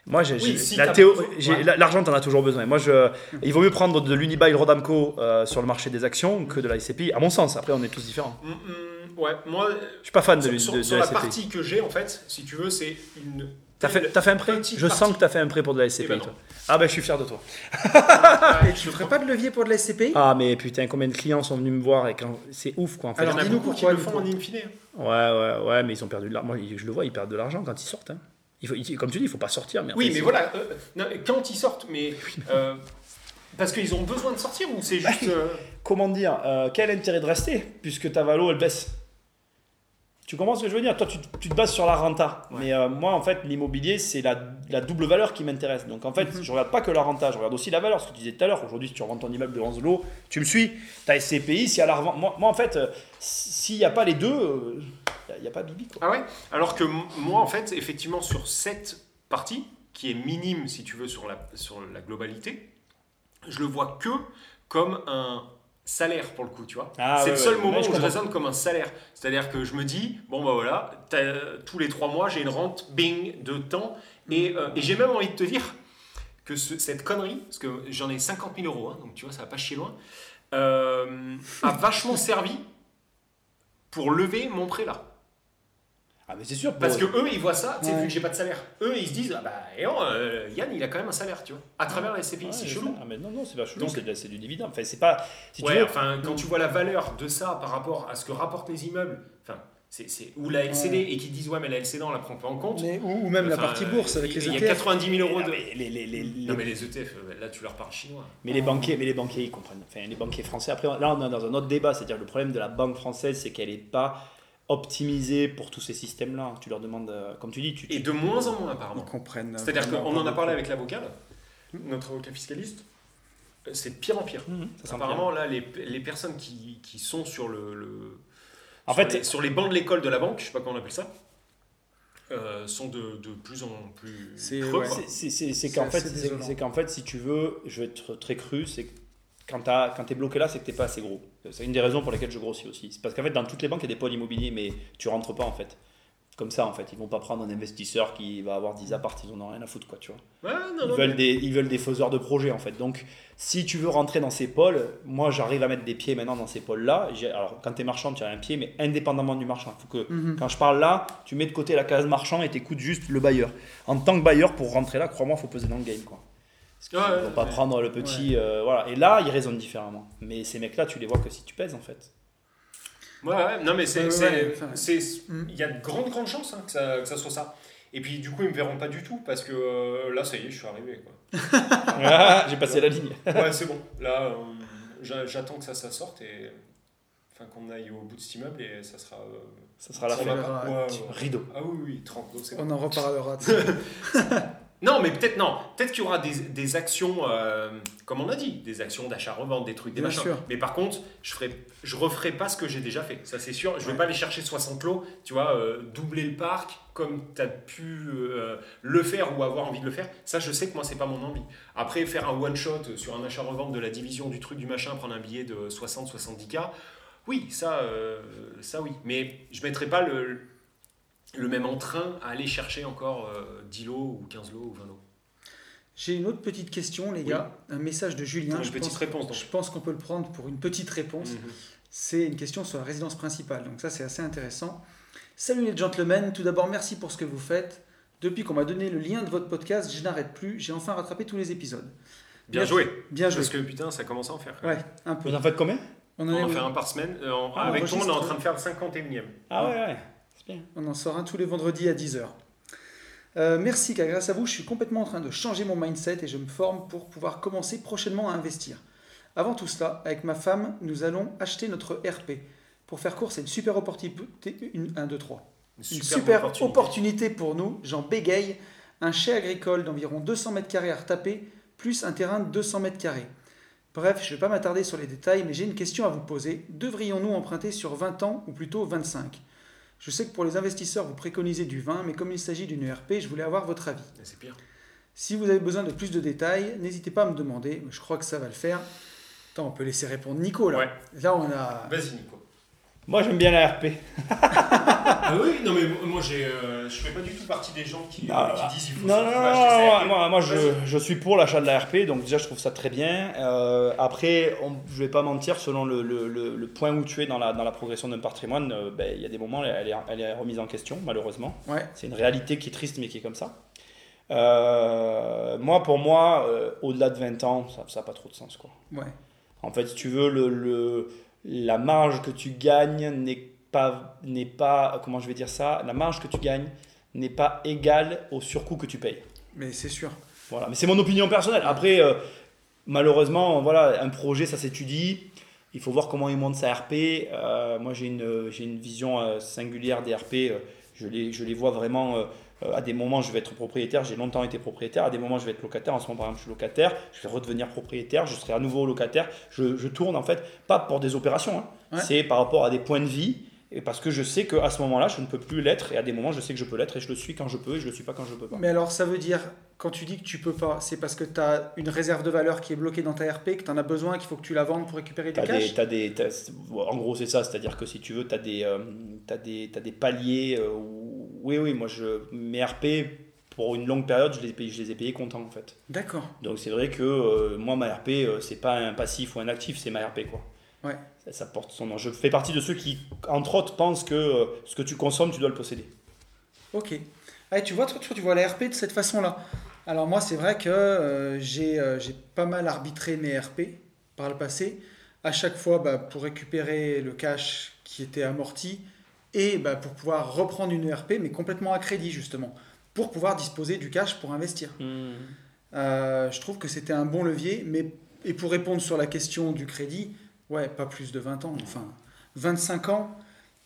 moi, j'ai, Oui, j'ai- si la t'as théo- besoin, j'ai- ouais. l'argent, t'en as toujours besoin. Moi, je, il vaut mieux prendre de l'Unibail Rodamco euh, sur le marché des actions que de la SCPI, à mon sens. Après, on est tous différents. Hum, hum, Ouais, moi, Je suis pas fan de, sur, de, sur- de la la SCPI. partie que j'ai, en fait, si tu veux, c'est une. T'as fait, fait un prêt Je sens que t'as fait un prêt pour de la SCPI, Eh ben toi. Ah, ben, je suis fier de toi. <laughs> Et tu ne ferais pas de levier pour de la SCPI Ah, mais putain, combien de clients sont venus me voir et quand... c'est ouf, quoi. En fait. Il y en Alors, dis-nous pourquoi, le du font en in fine. Ouais, ouais, ouais, mais ils ont perdu de l'argent. Moi, je le vois, ils perdent de l'argent quand ils sortent. hein. Il faut, il- comme tu dis, il faut pas sortir. Mais Oui, après, mais voilà, euh, non, quand ils sortent, <laughs> mais. euh, parce qu'ils ont besoin de sortir ou c'est juste. euh, comment dire, quel intérêt de rester puisque ta valo elle baisse Tu comprends ce que je veux dire? Toi, tu, tu te bases sur la renta. Ouais. Mais euh, moi, en fait, l'immobilier, c'est la, la double valeur qui m'intéresse. Donc, en fait, Mhm. je regarde pas que la renta, je regarde aussi la valeur. Ce que tu disais tout à l'heure. Aujourd'hui, si tu revends ton immeuble de 11 lots, tu me suis. Tu as SCPI, y a la revente. Moi, moi, en fait, euh, s'il n'y a pas les deux, il n'y a, pas Bibi. Quoi. Ah ouais? Alors que moi, en fait, effectivement, sur cette partie, qui est minime, si tu veux, sur la, sur la globalité, je le vois que comme un salaire pour le coup, tu vois. Ah, c'est ouais, le seul ouais. moment Ouais, je où je raisonne comme un salaire. C'est-à-dire que je me dis, bon bah voilà, t'as- tous les trois mois, j'ai une rente, bing, de temps. Et, euh, et j'ai même envie de te dire que ce- cette connerie, parce que j'en ai 50 000 euros, hein, donc tu vois, ça va pas chier loin, euh, a vachement servi pour lever mon prêt là. Ah, mais c'est sûr. Parce que eux, ils voient ça, tu sais, Ouais. vu que j'ai pas de salaire. Eux, ils se disent, ah bah, et non, euh, Yann, il a quand même un salaire, tu vois, à travers la SCPI, Ouais, c'est chelou. Ah, mais non, non, c'est pas chelou, c'est du dividende. Enfin, c'est pas. Si tu ouais, veux, enfin, quand tu vois la valeur de ça par rapport à ce que rapportent les immeubles, enfin, C'est, ou la LCD et qui disent ouais mais la LCD on la prend pas en compte. Mais- ou, ou même la partie bourse avec les E Il y a ETF. 90 000 euros de. Mais les, les- les- les- Non mais les ETF, euh, là tu leur parles chinois. Mais les banquiers, mais les banquiers, ils comprennent. Enfin, les banquiers français. Après, là, on est dans un autre débat. C'est-à-dire le problème de la banque française, c'est qu'elle n'est pas optimisée pour tous ces systèmes-là. Tu leur demandes, euh, comme tu dis, tu, tu- Et de moins en moins Ils apparemment. comprennent. C'est-à-dire qu'on en a parlé avec l'avocat, là, notre avocat fiscaliste. euh, C'est de pire en pire. Mhm, ça sent Apparemment, là, les, les personnes qui, qui sont sur le, le- En sur fait- les, sur les bancs de l'école de la banque, je sais pas comment on appelle ça, euh, sont de, de plus en plus C'est- ouais. qu'en fait, c'est qu'en fait, si tu veux, je vais être très cru, c'est que quand tu es bloqué là, c'est que tu pas assez gros. C'est une des raisons pour lesquelles je grossis aussi. C'est parce qu'en fait, dans toutes les banques, il y a des pôles immobiliers, mais tu rentres pas en fait. Comme ça, en fait, ils vont pas prendre un investisseur qui va avoir 10 apparts, ils en ont rien à foutre, quoi, tu vois. Ouais, non, Ils non, veulent, mais- des, ils veulent des faiseurs de projets en fait. Donc, si tu veux rentrer dans ces pôles, moi j'arrive à mettre des pieds maintenant dans ces pôles-là. Alors, quand tu es marchand, tu as un pied, mais indépendamment du marchand. Faut que, Mhm. Quand je parle là, tu mets de côté la case marchand et tu écoutes juste le bailleur. En tant que bailleur, pour rentrer là, crois-moi, il faut peser dans le game. Quoi. Parce Ouais, vont ouais, pas ouais. prendre le petit. euh, voilà. Et là, ils raisonnent différemment. Mais ces mecs-là, tu les vois que si tu pèses en fait. Ouais, ouais, non, mais c'est. Mm. Il y a de grandes, grandes chances hein, que, ça, que ça soit ça. Et puis, du coup, ils me verront pas du tout parce que euh, là, ça y est, je suis arrivé. Quoi. <laughs> Ah, J'ai passé la ligne. Ouais, <laughs> c'est bon. Là, euh, j'a- j'attends que ça, ça sorte et. Enfin, qu'on aille au bout de cet immeuble et ça sera. euh, Ça sera la fin. Rideau. Ah oui, oui, 30 donc c'est bon. On en reparlera. <laughs> Non, mais peut-être non. Peut-être qu'il y aura des, des actions, euh, comme on a dit, des actions d'achat-revente, des trucs, des Bien machins. sûr. Mais par contre, je ferai, je referai pas ce que j'ai déjà fait. Ça, c'est sûr. Je vais pas aller chercher 60 lots, tu vois, euh, doubler le parc comme tu as pu euh, le faire ou avoir envie de le faire. Ça, je sais que moi, c'est pas mon envie. Après, faire un one-shot sur un achat-revente de la division du truc du machin, prendre un billet de 60-70K, oui, ça, ça oui. Mais je mettrai pas le, le même entrain à aller chercher encore euh, 10 lots ou 15 lots ou 20 lots. J'ai une autre petite question, les gars. Un message de Julien. Une je petite pense, réponse, donc. Je pense qu'on peut le prendre pour une petite réponse. Mhm. C'est une question sur la résidence principale. Donc ça, c'est assez intéressant. Salut les gentlemen. Tout d'abord, merci pour ce que vous faites. Depuis qu'on m'a donné le lien de votre podcast, je n'arrête plus. J'ai enfin rattrapé tous les épisodes. Bien joué. Bien joué. Parce que putain, ça commence à en faire. Ouais, un peu. Vous en faites combien? On en, On fait un par semaine. Euh, en- Ah, avec toi, on est en train de faire le 51e. Ah ouais, ouais. Bien. On en sort un tous les vendredis à 10h. Euh, merci, car grâce à vous, je suis complètement en train de changer mon mindset et je me forme pour pouvoir commencer prochainement à investir. Avant tout cela, avec ma femme, nous allons acheter notre RP. Pour faire court, c'est une super opportunité. Une, 1, 2, 3. Une super opportunité. pour nous, j'en bégaye, un chai agricole d'environ 200 mètres carrés à retaper, plus un terrain de 200 mètres carrés. Bref, je ne vais pas m'attarder sur les détails, mais j'ai une question à vous poser. Devrions-nous emprunter sur 20 ans ou plutôt 25 Je sais que pour les investisseurs, vous préconisez du 20, mais comme il s'agit d'une ERP, je voulais avoir votre avis. C'est pire. Si vous avez besoin de plus de détails, n'hésitez pas à me demander, je crois que ça va le faire. Attends, on peut laisser répondre Nico là. Ouais. Là, on a. Vas-y, Nico. Moi, j'aime bien la RP. Ah oui, non, mais moi, j'ai, euh, je fais pas du tout partie des gens qui, Non, euh, qui disent il faut Non, non, non, moi, moi, je, je suis pour l'achat de la RP, donc déjà je trouve ça très bien. Euh, après, on, je vais pas mentir, selon le, le- le- le point où tu es dans la, dans la progression d'un patrimoine, euh, ben, il y a des moments, elle est, elle est remise en question, malheureusement. Ouais. C'est une réalité qui est triste, mais qui est comme ça. Euh, moi, pour moi, euh, au-delà de 20 ans, ça n'a pas trop de sens. Quoi. Ouais. En fait, si tu veux, le, le- la marge que tu gagnes n'est pas, n'est pas, comment je vais dire ça, la marge que tu gagnes n'est pas égale au surcoût que tu payes. Mais c'est sûr. Voilà, mais c'est mon opinion personnelle. Après, euh, malheureusement, voilà, un projet, ça s'étudie. Il faut voir comment il monte sa RP. Euh, moi, j'ai une, j'ai une vision euh, singulière des RP. Je, les, je les vois vraiment. Euh, à des moments, je vais être propriétaire. J'ai longtemps été propriétaire. À des moments, je vais être locataire. En ce moment, par exemple, je suis locataire. Je vais redevenir propriétaire. Je serai à nouveau locataire. Je, je tourne, en fait, pas pour des opérations. hein. Ouais. C'est par rapport à des points de vie. Et parce que je sais qu'à ce moment-là, je ne peux plus l'être. Et à des moments, je sais que je peux l'être. Et je le suis quand je peux. Et je ne le suis pas quand je ne peux pas. Mais alors, ça veut dire, quand tu dis que tu peux pas, c'est parce que tu as une réserve de valeur qui est bloquée dans ta RP, que tu en as besoin, qu'il faut que tu la vendes pour récupérer T'as cash? des, des, en gros, c'est ça, c'est-à-dire que si tu veux, tu as des, euh, des, t'as des paliers. euh, où- oui, oui, moi, je, mes RP, pour une longue période, je les, ai payés- je les ai payés contents, en fait. D'accord. Donc, c'est vrai que euh, moi, ma RP, euh, c'est pas un passif ou un actif, c'est ma RP, quoi. Ouais. Ça, ça porte son nom. Je fais partie de ceux qui, entre autres, pensent que euh, ce que tu consommes, tu dois le posséder. Ok. Ah, tu vois, toi, tu vois la RP de cette façon-là. Alors moi, c'est vrai que j'ai euh, j'ai pas mal arbitré mes RP par le passé. À chaque fois, bah, pour récupérer le cash qui était amorti, et bah, pour pouvoir reprendre une ERP, mais complètement à crédit justement, pour pouvoir disposer du cash pour investir. Hmm. Euh, je trouve que c'était un bon levier, mais et pour répondre sur la question du crédit, ouais, pas plus de 20 ans, enfin 25 ans.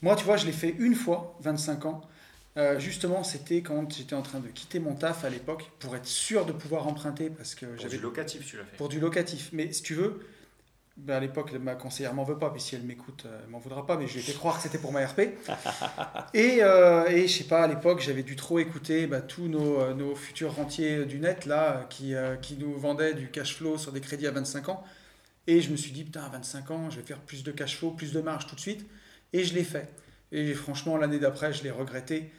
Moi, tu vois, je l'ai fait une fois, 25 ans. Euh, justement, c'était quand j'étais en train de quitter mon taf à l'époque pour être sûr de pouvoir emprunter parce que Pour j'avais du locatif, tu l'as fait. pour du locatif. Mais si tu veux, ben à l'époque, ma conseillère m'en veut pas, puis si elle m'écoute, euh, elle m'en voudra pas, mais je lui ai fait croire que c'était pour ma RP. <laughs> et, euh, et je sais pas, à l'époque, j'avais dû trop écouter bah, tous nos, euh, nos futurs rentiers du net, là, qui, euh, qui nous vendaient du cash flow sur des crédits à 25 ans. Et je me suis dit, putain, à 25 ans, je vais faire plus de cash flow, plus de marge tout de suite. Et je l'ai fait. Et franchement, l'année d'après, je l'ai regretté.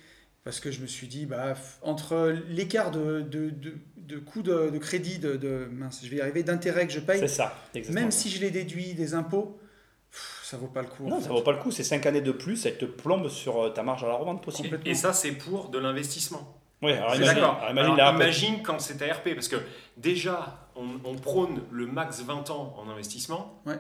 Parce que je me suis dit, bah, entre l'écart de, de, de, de coût de, de crédit, de, de- mince, je vais y arriver, d'intérêt que je paye, C'est ça, exactement. même si je les déduis des impôts, pff, ça vaut pas le coup. en Non, fait. ça vaut pas le coup. C'est 5 années de plus, elle te plombe sur euh, ta marge à la revente possible. Complètement. Et ça, c'est pour de l'investissement. Oui, alors C'est imagine, d'accord. alors imagine Alors, la- imagine quand c'est ta RP, parce que déjà, on, on prône le max 20 ans en investissement. Ouais.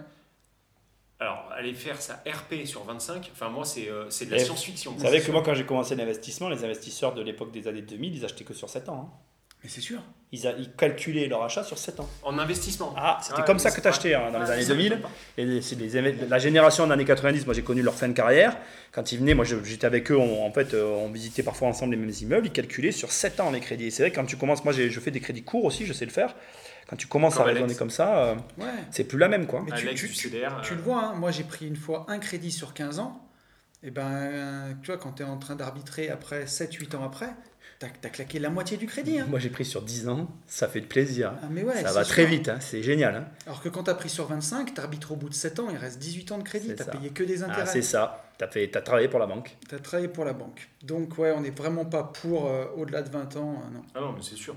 Alors, aller faire sa RP sur 25, enfin, moi, c'est euh, c'est de la science-fiction. Vous savez que moi, quand j'ai commencé l'investissement, les investisseurs de l'époque des années 2000, ils achetaient que sur 7 ans. hein. Mais c'est sûr. Ils, a- ils calculaient leur achat sur 7 ans. En investissement. Ah, c'était Ouais, comme ça que tu achetais dans les années ça 2000. m'étonne pas. Et c'est les inve- la génération des années 90, moi j'ai connu leur fin de carrière. Quand ils venaient, moi je- j'étais avec eux, on, en fait, euh, on visitait parfois ensemble les mêmes immeubles, ils calculaient sur 7 ans les crédits. Et c'est vrai que quand tu commences, moi j'ai- je fais des crédits courts aussi, je sais le faire. Quand tu commences Comme à raisonner comme ça, euh, Ouais. c'est plus la même quoi. Mais tu, Alex tu- du tu- CDR. tu euh, le vois, hein, moi j'ai pris une fois un crédit sur 15 ans. Et ben, tu vois, quand tu es en train d'arbitrer après 7-8 ans après, tu as, claqué la moitié du crédit. hein. Moi j'ai pris sur 10 ans, ça fait de plaisir. Ah, mais ouais, ça va sûr. très vite, hein, c'est génial. hein. Alors que quand tu as pris sur 25, tu arbitres au bout de 7 ans, il reste 18 ans de crédit, C'est tu as ça. payé que des Ah, intérêts. c'est ça, tu as, travaillé pour la banque. tu as travaillé pour la banque. Donc ouais, on n'est vraiment pas pour euh, au-delà de 20 ans. euh, non. Ah non, mais c'est sûr.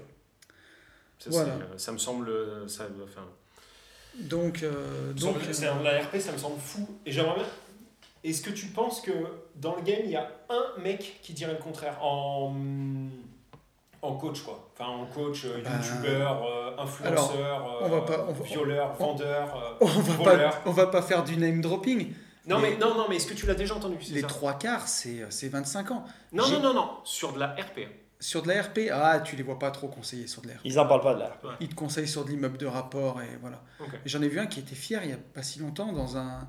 Ça, Voilà. c'est, euh, ça me semble. euh, Ça, enfin, Donc, euh, donc, euh, un- la RP, ça me semble fou. Et j'aimerais bien. Est-ce que tu penses que dans le game, il y a un mec qui dirait le contraire en, en coach, quoi? Enfin, en coach, Bah, youtubeur, euh, influenceur, on va pas- on va- violeur, on- vendeur, <laughs> on va voleur. pas, on va pas faire du name dropping. Non, mais, non, non, mais est-ce que tu l'as déjà entendu Les ça? trois quarts, c'est c'est 25 ans. Non, non, non, non, sur de la RP. Sur de la RP, ah, tu les vois pas trop conseiller sur de la RP. Ils en parlent pas de là. Ils te conseillent sur de l'immeuble de rapport et voilà. J'en ai vu un qui était fier il y a pas si longtemps dans un,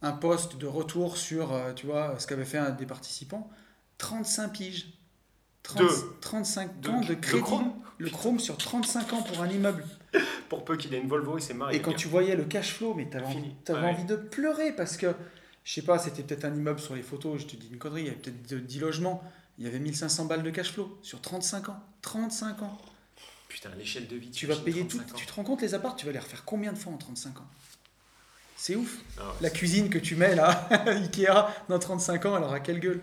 un poste de retour sur, euh, tu vois, ce qu'avait fait un des participants. 35 piges. 30 De- 35 de- ans de crédit. Chrome le Chrome sur 35 ans pour un immeuble. <laughs> Pour peu qu'il ait une Volvo, il s'est marié. Et quand tu voyais le cash flow, mais t'avais envie, t'avais Ouais. envie de pleurer parce que, je sais pas, c'était peut-être un immeuble sur les photos, je te dis une connerie, il y avait peut-être de- 10 logements, il y avait 1500 balles de cash flow sur 35 ans. 35 ans. Putain, l'échelle de vie. Tu vas payer tout. 35 ans. Tu te rends compte, les apparts, tu vas les refaire combien de fois en 35 ans? C'est ouf. Ah ouais. La cuisine que tu mets là, <laughs> Ikea, dans 35 ans, elle aura quelle gueule?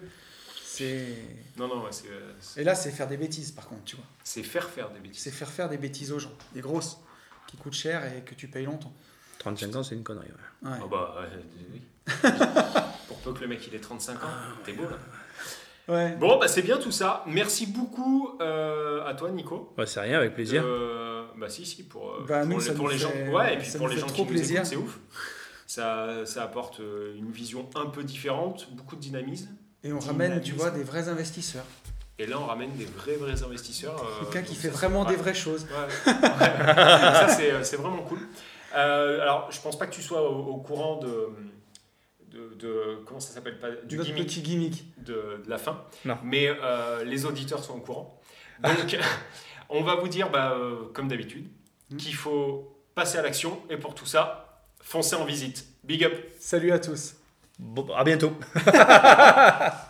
C'est. Non, non, ouais, c'est, euh, c'est- Et là, c'est faire des bêtises par contre, tu vois. c'est faire faire des bêtises. C'est faire faire des bêtises aux gens. Des grosses, qui coûtent cher et que tu payes longtemps. 35 ans, c'est une connerie. ouais. Ouais. Ah bah, ouais, oui. <laughs> Pour peu que le mec il ait 35 ans, t'es beau là. Ouais. Bon, bah c'est bien tout ça. Merci beaucoup euh, à toi, Nico. C'est rien, avec plaisir. Euh, bah si, si, pour, euh, Bah, pour, nous, les, pour les gens. fait- Ouais, et puis ça pour les gens trop qui nous plaisir. c'est ouf. Ça, ça apporte euh, une vision un peu différente, beaucoup de dynamisme. Et on Dynamisme. ramène, tu vois, des vrais investisseurs. Et là, on ramène des vrais, vrais investisseurs. euh, Quelqu'un qui fait ça, vraiment des vraies choses. Ouais. Ouais. <laughs> ça, c'est, c'est vraiment cool. Euh, alors, je pense pas que tu sois au, au courant de, de, de- Comment ça s'appelle pas, Du Notre gimmick petit gimmick. de, de la fin. Non. Mais euh, les auditeurs sont au courant. Donc, <laughs> on va vous dire, bah, euh, comme d'habitude, Mm. qu'il faut passer à l'action. Et pour tout ça, foncez en visite. Big up Salut à tous. Bon, à bientôt. <laughs>